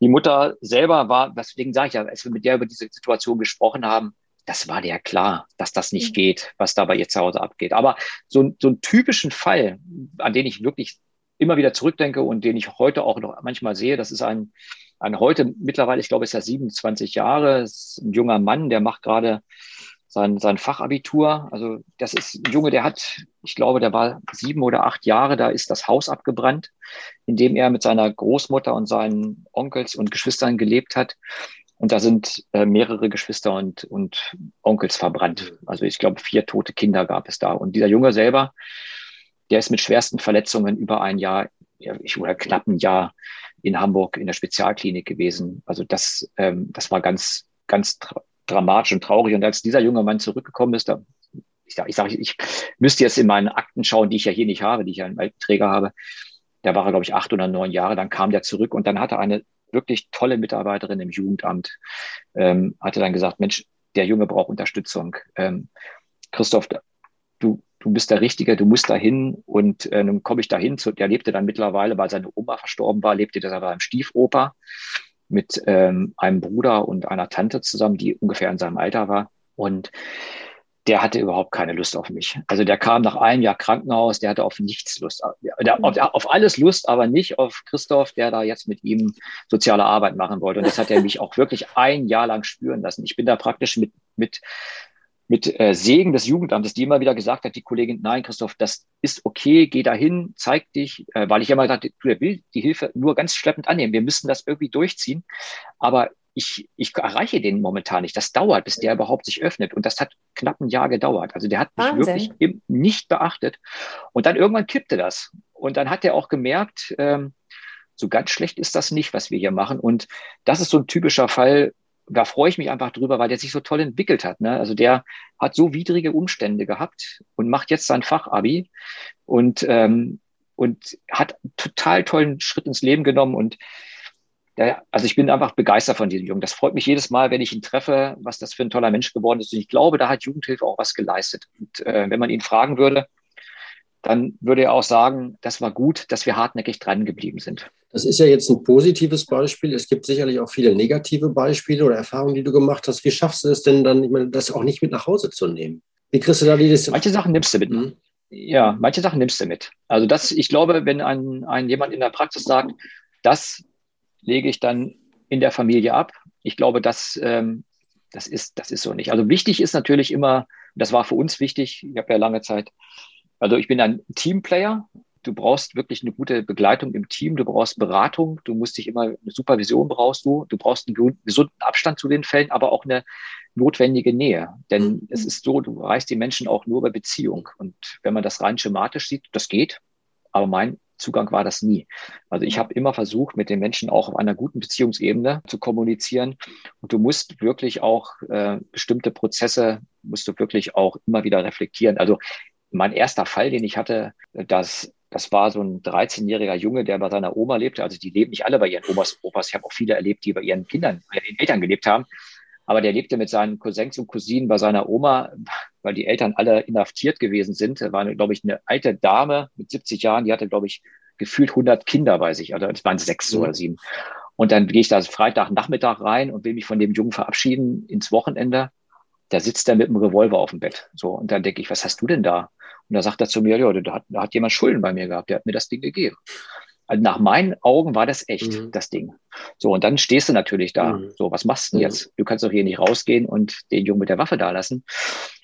die Mutter selber war, deswegen sage ich ja, als wir mit der über diese Situation gesprochen haben, das war dir klar, dass das nicht mhm. geht, was da bei ihr zu Hause abgeht. Aber so, so einen typischen Fall, an den ich wirklich immer wieder zurückdenke und den ich heute auch noch manchmal sehe. Das ist ein, ein heute mittlerweile, ich glaube, ist er 27 Jahre, ist ein junger Mann, der macht gerade sein, sein Fachabitur. Also das ist ein Junge, der hat, ich glaube, der war sieben oder acht Jahre, da ist das Haus abgebrannt, in dem er mit seiner Großmutter und seinen Onkels und Geschwistern gelebt hat. Und da sind äh, mehrere Geschwister und, und Onkels verbrannt. Also ich glaube, vier tote Kinder gab es da. Und dieser Junge selber, der ist mit schwersten Verletzungen über ein Jahr, ich oder knapp ein Jahr in Hamburg in der Spezialklinik gewesen. Also das, ähm, das war ganz, ganz dramatisch und traurig. Und als dieser junge Mann zurückgekommen ist, da, ich sage, ich, sag, ich müsste jetzt in meinen Akten schauen, die ich ja hier nicht habe, die ich ja einen alten Träger habe. Da war er, glaube ich, acht oder neun Jahre. Dann kam der zurück und dann hatte eine wirklich tolle Mitarbeiterin im Jugendamt, ähm, hatte dann gesagt, Mensch, der Junge braucht Unterstützung. Ähm, Christoph, du, du bist der Richtige, du musst dahin und äh, nun komme ich dahin. Zu, der lebte dann mittlerweile, weil seine Oma verstorben war, lebte der beim Stiefoper mit ähm, einem Bruder und einer Tante zusammen, die ungefähr in seinem Alter war. Und der hatte überhaupt keine Lust auf mich. Also der kam nach einem Jahr Krankenhaus, der hatte auf nichts Lust. Der, auf, auf, alles Lust, aber nicht auf Christoph, der da jetzt mit ihm soziale Arbeit machen wollte. Und das hat er mich auch wirklich ein Jahr lang spüren lassen. Ich bin da praktisch mit, mit mit äh, Segen des Jugendamtes, die immer wieder gesagt hat, die Kollegin, nein, Christoph, das ist okay, geh dahin, zeig dich, äh, weil ich immer gesagt du, er will die Hilfe nur ganz schleppend annehmen. Wir müssen das irgendwie durchziehen. Aber ich, ich erreiche den momentan nicht. Das dauert, bis der überhaupt sich öffnet. Und das hat knapp ein Jahr gedauert. Also der hat mich Wahnsinn. wirklich nicht beachtet. Und dann irgendwann kippte das. Und dann hat er auch gemerkt, ähm, so ganz schlecht ist das nicht, was wir hier machen. Und das ist so ein typischer Fall, da freue ich mich einfach drüber, weil der sich so toll entwickelt hat. Ne? Also der hat so widrige Umstände gehabt und macht jetzt sein Fachabi und, ähm, und hat total tollen Schritt ins Leben genommen und der, also ich bin einfach begeistert von diesem Jungen. Das freut mich jedes Mal, wenn ich ihn treffe, was das für ein toller Mensch geworden ist. Und ich glaube, da hat Jugendhilfe auch was geleistet. Und äh, wenn man ihn fragen würde, dann würde er auch sagen, das war gut, dass wir hartnäckig dran geblieben sind. Das ist ja jetzt ein positives Beispiel. Es gibt sicherlich auch viele negative Beispiele oder Erfahrungen, die du gemacht hast. Wie schaffst du es denn dann, ich meine, das auch nicht mit nach Hause zu nehmen? Wie kriegst du da die? Manche Sachen nimmst du mit. Mhm. Ja, manche Sachen nimmst du mit. Also das, ich glaube, wenn ein, ein jemand in der Praxis sagt, das lege ich dann in der Familie ab, ich glaube, das, ähm, das, ist, das ist so nicht. Also wichtig ist natürlich immer, das war für uns wichtig, ich habe ja lange Zeit, also ich bin ein Teamplayer, du brauchst wirklich eine gute Begleitung im Team, du brauchst Beratung, du musst dich immer, eine Supervision brauchst du, du brauchst einen gesunden Abstand zu den Fällen, aber auch eine notwendige Nähe. Denn mhm. es ist so, du erreichst die Menschen auch nur über Beziehung. Und wenn man das rein schematisch sieht, das geht, aber mein Zugang war das nie. Also ich habe immer versucht, mit den Menschen auch auf einer guten Beziehungsebene zu kommunizieren. Und du musst wirklich auch äh, bestimmte Prozesse, musst du wirklich auch immer wieder reflektieren. Also mein erster Fall, den ich hatte, dass Das war so ein 13-jähriger Junge, der bei seiner Oma lebte. Also die leben nicht alle bei ihren Omas und Opas. Ich habe auch viele erlebt, die bei ihren Kindern, bei ihren Eltern gelebt haben. Aber der lebte mit seinen Cousins und Cousinen bei seiner Oma, weil die Eltern alle inhaftiert gewesen sind. Da war, glaube ich, eine alte Dame mit 70 Jahren, die hatte, glaube ich, gefühlt 100 Kinder bei sich. Also es waren sechs mhm. oder sieben. Und dann gehe ich da Freitagnachmittag rein und will mich von dem Jungen verabschieden ins Wochenende. Da sitzt er mit einem Revolver auf dem Bett. So, und dann denke ich, was hast du denn da? Und da sagt er zu mir, ja, da hat, da hat jemand Schulden bei mir gehabt, der hat mir das Ding gegeben. Also nach meinen Augen war das echt, mhm. das Ding. So, und dann stehst du natürlich da. Mhm. So, was machst du denn mhm. jetzt? Du kannst doch hier nicht rausgehen und den Jungen mit der Waffe da lassen.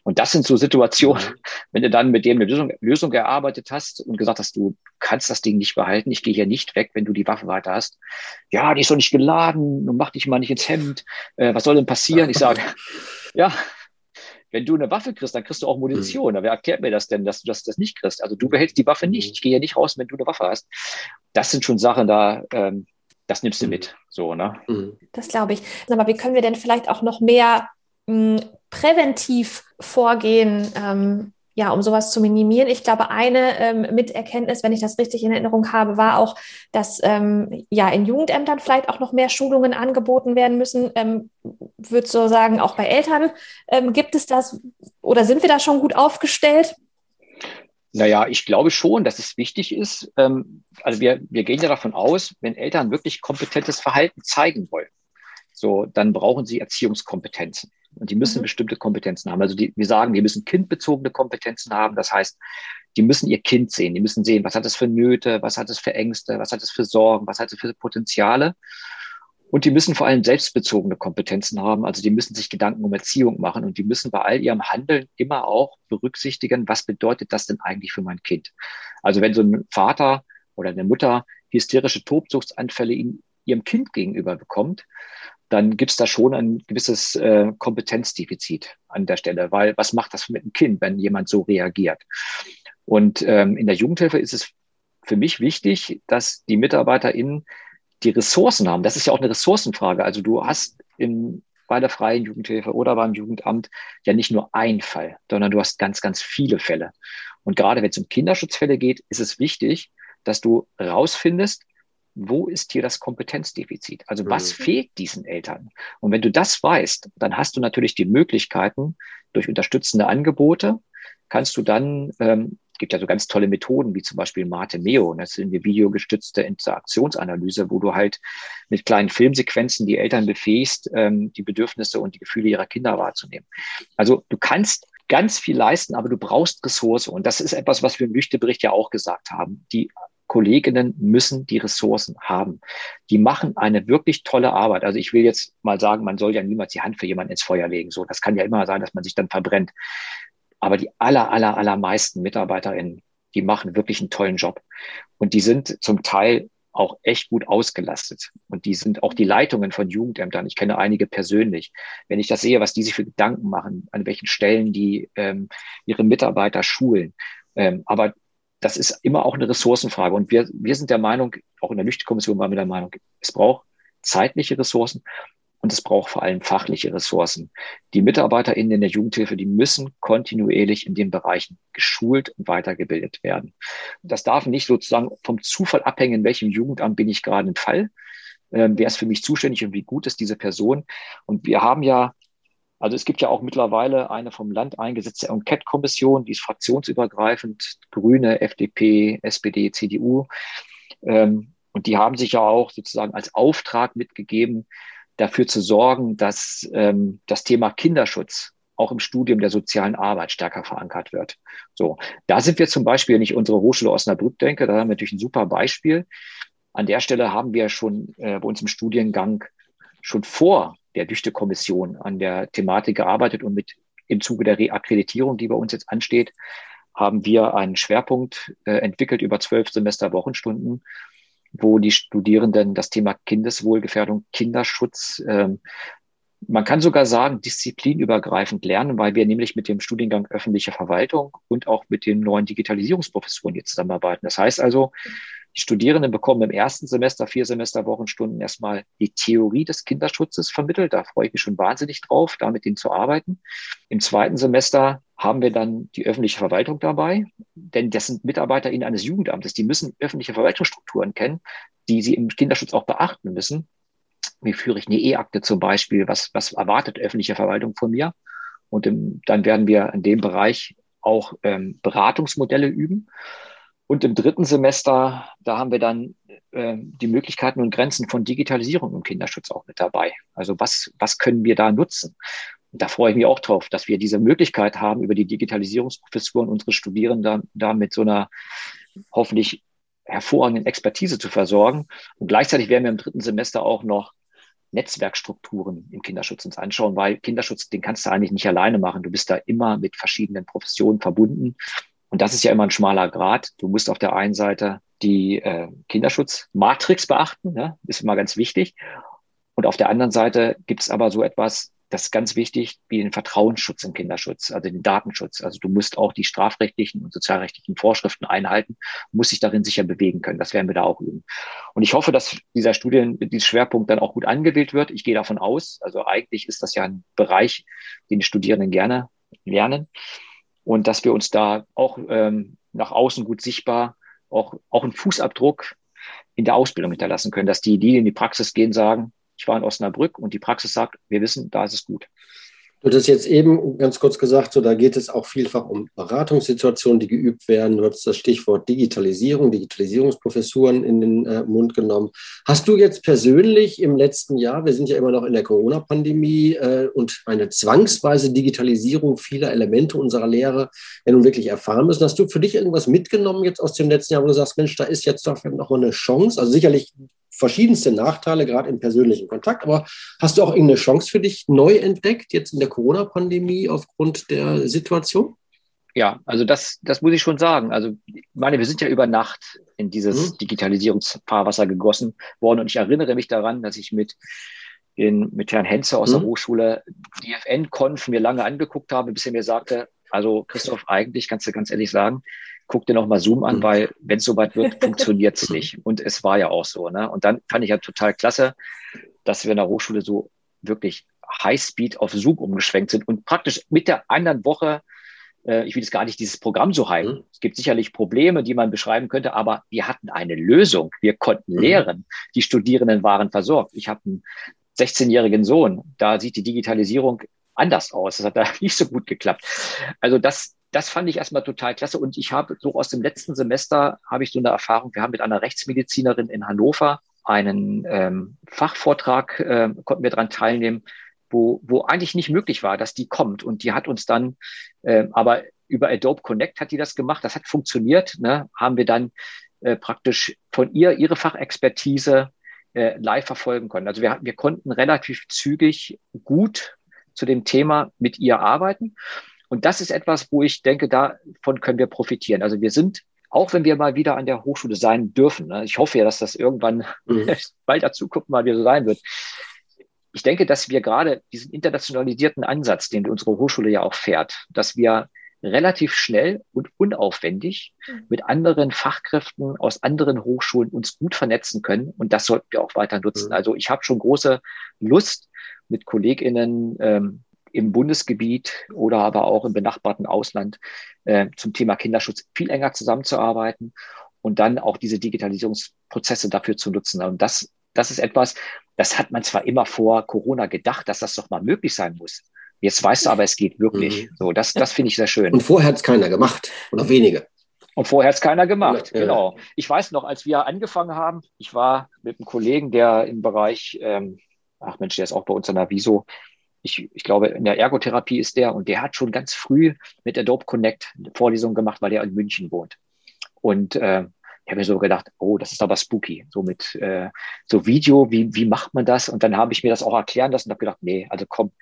Und das sind so Situationen, mhm. wenn du dann mit dem eine Lösung, Lösung erarbeitet hast und gesagt hast, du kannst das Ding nicht behalten, ich gehe hier nicht weg, wenn du die Waffe weiter hast. Ja, die ist doch nicht geladen, mach dich mal nicht ins Hemd. Äh, was soll denn passieren? Ich sage, ja, wenn du eine Waffe kriegst, dann kriegst du auch Munition. Mhm. Wer erklärt mir das denn, dass du das, das nicht kriegst? Also du behältst die Waffe nicht. Mhm. Ich gehe ja nicht raus, wenn du eine Waffe hast. Das sind schon Sachen, da, ähm, das nimmst du mhm. mit. So, ne? Mhm. Das glaube ich. Aber wie können wir denn vielleicht auch noch mehr mh, hm, präventiv vorgehen? Ähm, ja, um sowas zu minimieren. Ich glaube, eine ähm, Miterkenntnis, wenn ich das richtig in Erinnerung habe, war auch, dass ähm, ja in Jugendämtern vielleicht auch noch mehr Schulungen angeboten werden müssen. Ähm, würde so sagen, auch bei Eltern ähm, gibt es das oder sind wir da schon gut aufgestellt? Naja, ich glaube schon, dass es wichtig ist. Ähm, also wir, wir gehen ja davon aus, wenn Eltern wirklich kompetentes Verhalten zeigen wollen, so, dann brauchen sie Erziehungskompetenzen. Und die müssen mhm. bestimmte Kompetenzen haben. Also die, wir sagen, die müssen kindbezogene Kompetenzen haben. Das heißt, die müssen ihr Kind sehen. Die müssen sehen, was hat es für Nöte, was hat es für Ängste, was hat es für Sorgen, was hat es für Potenziale. Und die müssen vor allem selbstbezogene Kompetenzen haben. Also die müssen sich Gedanken um Erziehung machen und die müssen bei all ihrem Handeln immer auch berücksichtigen, was bedeutet das denn eigentlich für mein Kind? Also wenn so ein Vater oder eine Mutter hysterische Tobsuchtsanfälle in ihrem Kind gegenüber bekommt, dann gibt es da schon ein gewisses äh, Kompetenzdefizit an der Stelle, weil was macht das mit dem Kind, wenn jemand so reagiert? Und ähm, in der Jugendhilfe ist es für mich wichtig, dass die MitarbeiterInnen die Ressourcen haben. Das ist ja auch eine Ressourcenfrage. Also du hast in, bei der freien Jugendhilfe oder beim Jugendamt ja nicht nur ein Fall, sondern du hast ganz, ganz viele Fälle. Und gerade wenn es um Kinderschutzfälle geht, ist es wichtig, dass du rausfindest, wo ist hier das Kompetenzdefizit? Also was mhm. fehlt diesen Eltern? Und wenn du das weißt, dann hast du natürlich die Möglichkeiten, durch unterstützende Angebote, kannst du dann, ähm, gibt ja so ganz tolle Methoden, wie zum Beispiel Mate Meo, das sind eine videogestützte Interaktionsanalyse, wo du halt mit kleinen Filmsequenzen die Eltern befähigst, ähm, die Bedürfnisse und die Gefühle ihrer Kinder wahrzunehmen. Also du kannst ganz viel leisten, aber du brauchst Ressource. Und das ist etwas, was wir im Lüchtebericht ja auch gesagt haben. Die Kolleginnen müssen die Ressourcen haben. Die machen eine wirklich tolle Arbeit. Also ich will jetzt mal sagen, man soll ja niemals die Hand für jemanden ins Feuer legen. So, das kann ja immer sein, dass man sich dann verbrennt. Aber die aller, aller, allermeisten MitarbeiterInnen, die machen wirklich einen tollen Job. Und die sind zum Teil auch echt gut ausgelastet. Und die sind auch die Leitungen von Jugendämtern. Ich kenne einige persönlich. Wenn ich das sehe, was die sich für Gedanken machen, an welchen Stellen die ähm, ihre Mitarbeiter schulen. Ähm, aber das ist immer auch eine Ressourcenfrage. Und wir, wir sind der Meinung, auch in der Lüchte-Kommission waren wir der Meinung, es braucht zeitliche Ressourcen und es braucht vor allem fachliche Ressourcen. Die MitarbeiterInnen in der Jugendhilfe, die müssen kontinuierlich in den Bereichen geschult und weitergebildet werden. Das darf nicht sozusagen vom Zufall abhängen, in welchem Jugendamt bin ich gerade im Fall. Ähm, wer ist für mich zuständig und wie gut ist diese Person? Und wir haben ja also es gibt ja auch mittlerweile eine vom Land eingesetzte Enquete-Kommission, die ist fraktionsübergreifend, Grüne, FDP, SPD, CDU. Ähm, und die haben sich ja auch sozusagen als Auftrag mitgegeben, dafür zu sorgen, dass ähm, das Thema Kinderschutz auch im Studium der sozialen Arbeit stärker verankert wird. So, da sind wir zum Beispiel, wenn ich unsere Hochschule Osnabrück denke, da haben wir natürlich ein super Beispiel. An der Stelle haben wir schon äh, bei uns im Studiengang schon vor der Düchte-Kommission an der Thematik gearbeitet und mit im Zuge der Reakkreditierung, die bei uns jetzt ansteht, haben wir einen Schwerpunkt äh, entwickelt über zwölf Semester Wochenstunden, wo die Studierenden das Thema Kindeswohlgefährdung, Kinderschutz, ähm, man kann sogar sagen, disziplinübergreifend lernen, weil wir nämlich mit dem Studiengang öffentliche Verwaltung und auch mit den neuen Digitalisierungsprofessuren hier zusammenarbeiten. Das heißt also, die Studierenden bekommen im ersten Semester, vier Semester Wochenstunden erstmal die Theorie des Kinderschutzes vermittelt. Da freue ich mich schon wahnsinnig drauf, da mit ihnen zu arbeiten. Im zweiten Semester haben wir dann die öffentliche Verwaltung dabei, denn das sind MitarbeiterInnen eines Jugendamtes, die müssen öffentliche Verwaltungsstrukturen kennen, die sie im Kinderschutz auch beachten müssen. Wie führe ich eine E-Akte zum Beispiel? Was, was erwartet öffentliche Verwaltung von mir? Und im, dann werden wir in dem Bereich auch ähm, Beratungsmodelle üben. Und im dritten Semester, da haben wir dann äh, die Möglichkeiten und Grenzen von Digitalisierung im Kinderschutz auch mit dabei. Also was, was können wir da nutzen? Und da freue ich mich auch drauf, dass wir diese Möglichkeit haben, über die Digitalisierungsprofessuren unsere Studierenden da mit so einer hoffentlich hervorragenden Expertise zu versorgen. Und gleichzeitig werden wir im dritten Semester auch noch Netzwerkstrukturen im Kinderschutz uns anschauen, weil Kinderschutz, den kannst du eigentlich nicht alleine machen. Du bist da immer mit verschiedenen Professionen verbunden. Und das ist ja immer ein schmaler Grad. Du musst auf der einen Seite die äh, Kinderschutzmatrix beachten, ne? ist immer ganz wichtig. Und auf der anderen Seite gibt es aber so etwas das ist ganz wichtig, wie den Vertrauensschutz im Kinderschutz, also den Datenschutz. Also du musst auch die strafrechtlichen und sozialrechtlichen Vorschriften einhalten, musst dich darin sicher bewegen können. Das werden wir da auch üben. Und ich hoffe, dass dieser Studien, dieser Schwerpunkt dann auch gut angewählt wird. Ich gehe davon aus. Also eigentlich ist das ja ein Bereich, den die Studierenden gerne lernen. Und dass wir uns da auch ähm, nach außen gut sichtbar auch, auch einen Fußabdruck in der Ausbildung hinterlassen können, dass die, die in die Praxis gehen, sagen, ich war in Osnabrück und die Praxis sagt, wir wissen, da ist es gut. Du hast jetzt eben ganz kurz gesagt, so da geht es auch vielfach um Beratungssituationen, die geübt werden. Du hast das Stichwort Digitalisierung, Digitalisierungsprofessuren in den äh, Mund genommen. Hast du jetzt persönlich im letzten Jahr, wir sind ja immer noch in der Corona-Pandemie äh, und eine zwangsweise Digitalisierung vieler Elemente unserer Lehre ja nun wirklich erfahren müssen, hast du für dich irgendwas mitgenommen jetzt aus dem letzten Jahr, wo du sagst, Mensch, da ist jetzt doch noch eine Chance? Also sicherlich verschiedenste Nachteile, gerade im persönlichen Kontakt. Aber hast du auch irgendeine Chance für dich neu entdeckt, jetzt in der Corona-Pandemie aufgrund der Situation? Ja, also das, das muss ich schon sagen. Also, ich meine, wir sind ja über Nacht in dieses mhm. Digitalisierungsfahrwasser gegossen worden. Und ich erinnere mich daran, dass ich mit, den, mit Herrn Henze aus mhm. der Hochschule die FN-Konf mir lange angeguckt habe, bis er mir sagte, also Christoph, eigentlich kannst du ganz ehrlich sagen, guck dir nochmal Zoom an, mhm. weil wenn es soweit wird, funktioniert es nicht. Und es war ja auch so. Ne? Und dann fand ich ja total klasse, dass wir in der Hochschule so wirklich Highspeed auf Zoom umgeschwenkt sind und praktisch mit der anderen Woche, äh, ich will jetzt gar nicht dieses Programm so heilen. Mhm. Es gibt sicherlich Probleme, die man beschreiben könnte, aber wir hatten eine Lösung. Wir konnten mhm. lehren. Die Studierenden waren versorgt. Ich habe einen 16-jährigen Sohn. Da sieht die Digitalisierung anders aus. Das hat da nicht so gut geklappt. Also das, das fand ich erstmal total klasse. Und ich habe so aus dem letzten Semester habe ich so eine Erfahrung. Wir haben mit einer Rechtsmedizinerin in Hannover einen ähm, Fachvortrag, äh, konnten wir daran teilnehmen, wo, wo eigentlich nicht möglich war, dass die kommt. Und die hat uns dann, äh, aber über Adobe Connect hat die das gemacht. Das hat funktioniert. Ne? Haben wir dann äh, praktisch von ihr ihre Fachexpertise äh, live verfolgen können. Also wir, wir konnten relativ zügig gut zu dem Thema mit ihr arbeiten. Und das ist etwas, wo ich denke, davon können wir profitieren. Also wir sind, auch wenn wir mal wieder an der Hochschule sein dürfen, ne, ich hoffe ja, dass das irgendwann mhm. bald dazu gucken mal wieder so sein wird. Ich denke, dass wir gerade diesen internationalisierten Ansatz, den unsere Hochschule ja auch fährt, dass wir relativ schnell und unaufwendig mhm. mit anderen Fachkräften aus anderen Hochschulen uns gut vernetzen können. Und das sollten wir auch weiter nutzen. Mhm. Also ich habe schon große Lust, mit KollegInnen ähm, im Bundesgebiet oder aber auch im benachbarten Ausland äh, zum Thema Kinderschutz viel enger zusammenzuarbeiten und dann auch diese Digitalisierungsprozesse dafür zu nutzen. Und das, das ist etwas, das hat man zwar immer vor Corona gedacht, dass das doch mal möglich sein muss. Jetzt weißt du aber, es geht wirklich. Mhm. So, das, das finde ich sehr schön. Und vorher hat es keiner gemacht oder wenige. Und vorher hat es keiner gemacht, ja, genau. Ich weiß noch, als wir angefangen haben, ich war mit einem Kollegen, der im Bereich, ähm, ach Mensch, der ist auch bei uns an der Viso, ich, ich glaube, in der Ergotherapie ist der und der hat schon ganz früh mit Adobe Connect Vorlesungen gemacht, weil er in München wohnt. Und äh, ich habe mir so gedacht, oh, das ist aber spooky, so mit äh, so Video, wie, wie macht man das? Und dann habe ich mir das auch erklären lassen und habe gedacht, nee, also komm,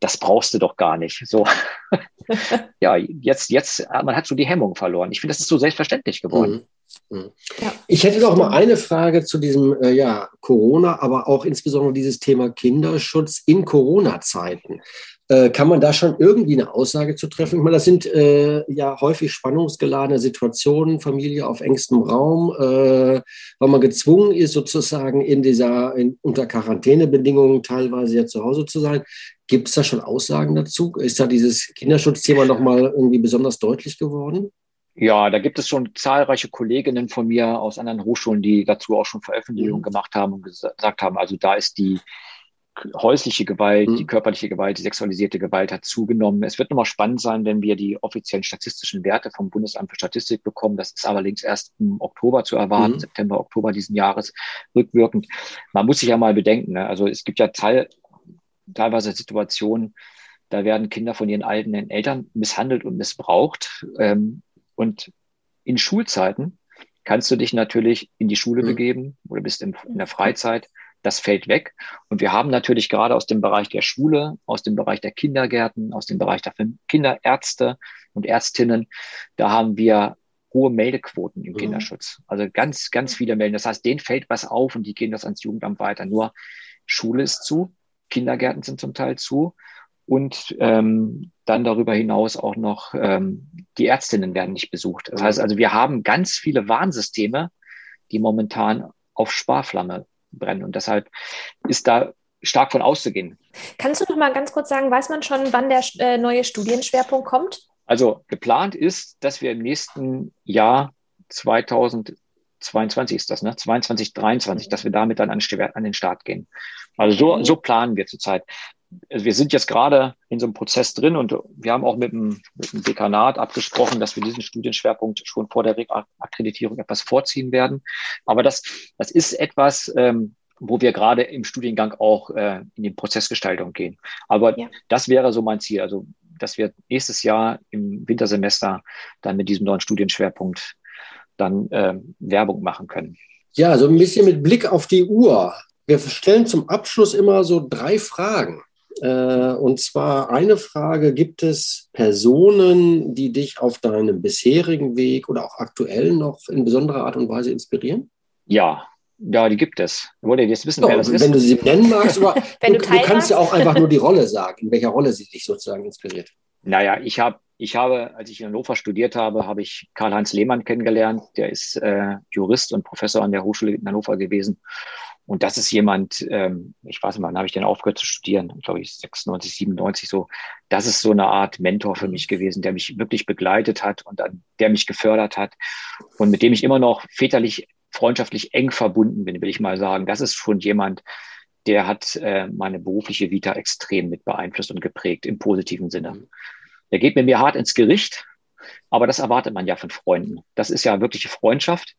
das brauchst du doch gar nicht. So, ja, jetzt, jetzt, man hat so die Hemmung verloren. Ich finde, das ist so selbstverständlich geworden. Mhm. Mhm. Ja. Ich hätte noch mal eine Frage zu diesem äh, ja, Corona, aber auch insbesondere dieses Thema Kinderschutz in Corona-Zeiten. Äh, kann man da schon irgendwie eine Aussage zu treffen? Ich meine, das sind äh, ja häufig spannungsgeladene Situationen, Familie auf engstem Raum, äh, weil man gezwungen ist, sozusagen in dieser, in, unter Quarantänebedingungen teilweise ja zu Hause zu sein. Gibt es da schon Aussagen dazu? Ist da dieses Kinderschutzthema nochmal irgendwie besonders deutlich geworden? Ja, da gibt es schon zahlreiche Kolleginnen von mir aus anderen Hochschulen, die dazu auch schon Veröffentlichungen mhm. gemacht haben und gesagt haben, also da ist die häusliche Gewalt, mhm. die körperliche Gewalt, die sexualisierte Gewalt hat zugenommen. Es wird nochmal spannend sein, wenn wir die offiziellen statistischen Werte vom Bundesamt für Statistik bekommen. Das ist allerdings erst im Oktober zu erwarten, mhm. September, Oktober diesen Jahres rückwirkend. Man muss sich ja mal bedenken, ne? also es gibt ja teil, teilweise Situationen, da werden Kinder von ihren eigenen Eltern misshandelt und missbraucht. Ähm, und in Schulzeiten kannst du dich natürlich in die Schule mhm. begeben oder bist in, in der Freizeit das fällt weg. Und wir haben natürlich gerade aus dem Bereich der Schule, aus dem Bereich der Kindergärten, aus dem Bereich der Kinderärzte und Ärztinnen, da haben wir hohe Meldequoten im mhm. Kinderschutz. Also ganz, ganz viele melden. Das heißt, denen fällt was auf und die gehen das ans Jugendamt weiter. Nur Schule ist zu, Kindergärten sind zum Teil zu und ähm, dann darüber hinaus auch noch ähm, die Ärztinnen werden nicht besucht. Das heißt also, wir haben ganz viele Warnsysteme, die momentan auf Sparflamme brennen. Und deshalb ist da stark von auszugehen. Kannst du noch mal ganz kurz sagen, weiß man schon, wann der äh, neue Studienschwerpunkt kommt? Also geplant ist, dass wir im nächsten Jahr 2022 ist das, ne? 22, 23, dass wir damit dann an, an den Start gehen. Also so, so planen wir zurzeit. Also wir sind jetzt gerade in so einem Prozess drin und wir haben auch mit dem, mit dem Dekanat abgesprochen, dass wir diesen Studienschwerpunkt schon vor der Akkreditierung etwas vorziehen werden. Aber das, das ist etwas, ähm, wo wir gerade im Studiengang auch äh, in die Prozessgestaltung gehen. Aber ja. das wäre so mein Ziel, also dass wir nächstes Jahr im Wintersemester dann mit diesem neuen Studienschwerpunkt dann äh, Werbung machen können. Ja, so ein bisschen mit Blick auf die Uhr. Wir stellen zum Abschluss immer so drei Fragen. Äh, und zwar eine Frage, gibt es Personen, die dich auf deinem bisherigen Weg oder auch aktuell noch in besonderer Art und Weise inspirieren? Ja, ja, die gibt es. Wollt ihr jetzt wissen, ja, wer das wenn ist? Wenn du sie nennen magst, aber du, du, du kannst ja auch einfach nur die Rolle sagen, in welcher Rolle sie dich sozusagen inspiriert. Naja, ich habe, ich habe, als ich in Hannover studiert habe, habe ich Karl-Heinz Lehmann kennengelernt. Der ist äh, Jurist und Professor an der Hochschule in Hannover gewesen. Und das ist jemand, ähm, ich weiß nicht, wann habe ich denn aufgehört zu studieren? Glaube ich 96, 97 so. Das ist so eine Art Mentor für mich gewesen, der mich wirklich begleitet hat und an, der mich gefördert hat und mit dem ich immer noch väterlich, freundschaftlich eng verbunden bin, will ich mal sagen. Das ist schon jemand, der hat äh, meine berufliche Vita extrem mit beeinflusst und geprägt im positiven Sinne. Der geht mit mir hart ins Gericht, aber das erwartet man ja von Freunden. Das ist ja wirkliche Freundschaft.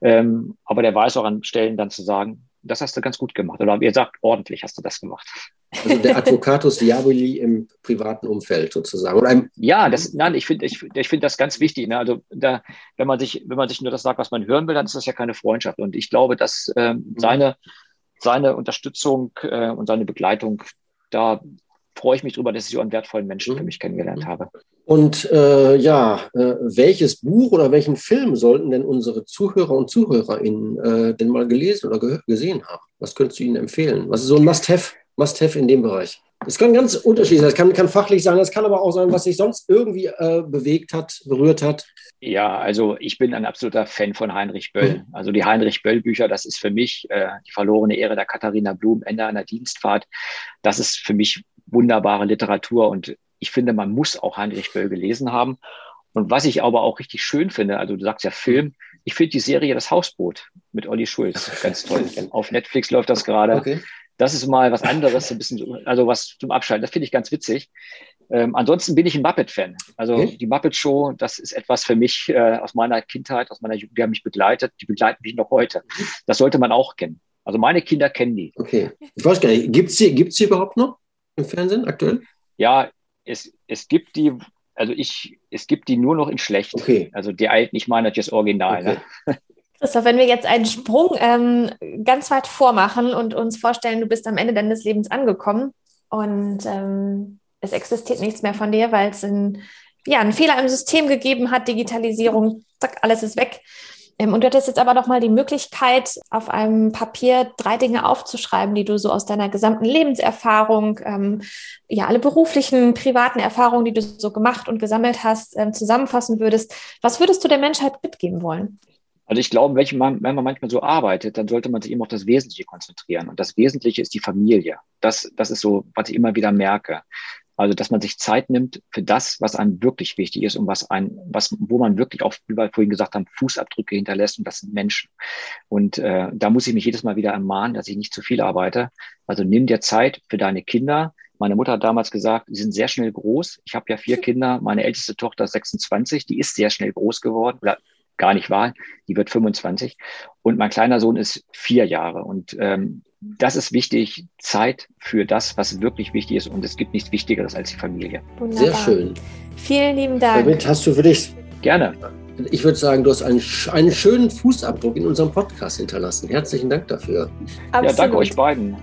Ähm, aber der weiß auch an Stellen dann zu sagen, das hast du ganz gut gemacht. Oder ihr sagt, ordentlich hast du das gemacht. Also der Advocatus Diaboli im privaten Umfeld sozusagen. ja, das, nein, ich finde ich, ich finde das ganz wichtig. Ne? Also da, wenn man sich, wenn man sich nur das sagt, was man hören will, dann ist das ja keine Freundschaft. Und ich glaube, dass äh, seine, seine Unterstützung äh, und seine Begleitung da freue ich mich darüber, dass ich so einen wertvollen Menschen für mhm. mich kennengelernt habe. Und äh, ja, äh, welches Buch oder welchen Film sollten denn unsere Zuhörer und ZuhörerInnen äh, denn mal gelesen oder gesehen haben? Was könntest du ihnen empfehlen? Was ist so ein Must-Have Must-Have in dem Bereich? Das kann ganz unterschiedlich sein. Das kann, kann fachlich sein, das kann aber auch sein, was sich sonst irgendwie äh, bewegt hat, berührt hat. Ja, also ich bin ein absoluter Fan von Heinrich Böll. Mhm. Also die Heinrich Böll-Bücher, das ist für mich äh, die verlorene Ehre der Katharina Blum, Ende einer Dienstfahrt. Das ist für mich wunderbare Literatur und ich finde, man muss auch Heinrich Böll gelesen haben. Und was ich aber auch richtig schön finde, also du sagst ja Film, ich finde die Serie Das Hausboot mit Olli Schulz ganz toll. Auf Netflix läuft das gerade. Okay. Das ist mal was anderes, ein bisschen, also was zum Abschalten. Das finde ich ganz witzig. Ähm, ansonsten bin ich ein Muppet-Fan. Also okay. die Muppet Show, das ist etwas für mich äh, aus meiner Kindheit, aus meiner Jugend, die haben mich begleitet, die begleiten mich noch heute. Das sollte man auch kennen. Also meine Kinder kennen die. Okay. Ich weiß gar nicht, gibt es gibt's sie überhaupt noch im Fernsehen aktuell? Ja, es, es gibt die, also ich, es gibt die nur noch in schlecht. Okay. Also die alten, ich meine das Original. Okay. Ne? Christoph, wenn wir jetzt einen Sprung ähm, ganz weit vormachen und uns vorstellen, du bist am Ende deines Lebens angekommen und ähm, es existiert nichts mehr von dir, weil es ein, ja, einen Fehler im System gegeben hat, Digitalisierung, zack, alles ist weg. Ähm, und du hattest jetzt aber noch mal die Möglichkeit, auf einem Papier drei Dinge aufzuschreiben, die du so aus deiner gesamten Lebenserfahrung, ähm, ja, alle beruflichen, privaten Erfahrungen, die du so gemacht und gesammelt hast, ähm, zusammenfassen würdest. Was würdest du der Menschheit mitgeben wollen? Also ich glaube, wenn man, wenn man manchmal so arbeitet, dann sollte man sich eben auf das Wesentliche konzentrieren. Und das Wesentliche ist die Familie. Das, das ist so, was ich immer wieder merke. Also, dass man sich Zeit nimmt für das, was einem wirklich wichtig ist und was ein, was, wo man wirklich auch, wie wir vorhin gesagt haben, Fußabdrücke hinterlässt und das sind Menschen. Und äh, da muss ich mich jedes Mal wieder ermahnen, dass ich nicht zu viel arbeite. Also nimm dir Zeit für deine Kinder. Meine Mutter hat damals gesagt, sie sind sehr schnell groß. Ich habe ja vier Kinder. Meine älteste Tochter ist 26, die ist sehr schnell groß geworden oder gar nicht wahr. Die wird 25. Und mein kleiner Sohn ist vier Jahre. Und ähm, das ist wichtig, Zeit für das, was wirklich wichtig ist. Und es gibt nichts Wichtigeres als die Familie. Wunderbar. Sehr schön. Vielen lieben Dank. Damit hast du für dich. Gerne. Ich würde sagen, du hast einen, einen schönen Fußabdruck in unserem Podcast hinterlassen. Herzlichen Dank dafür. Absolut. Ja, danke euch beiden.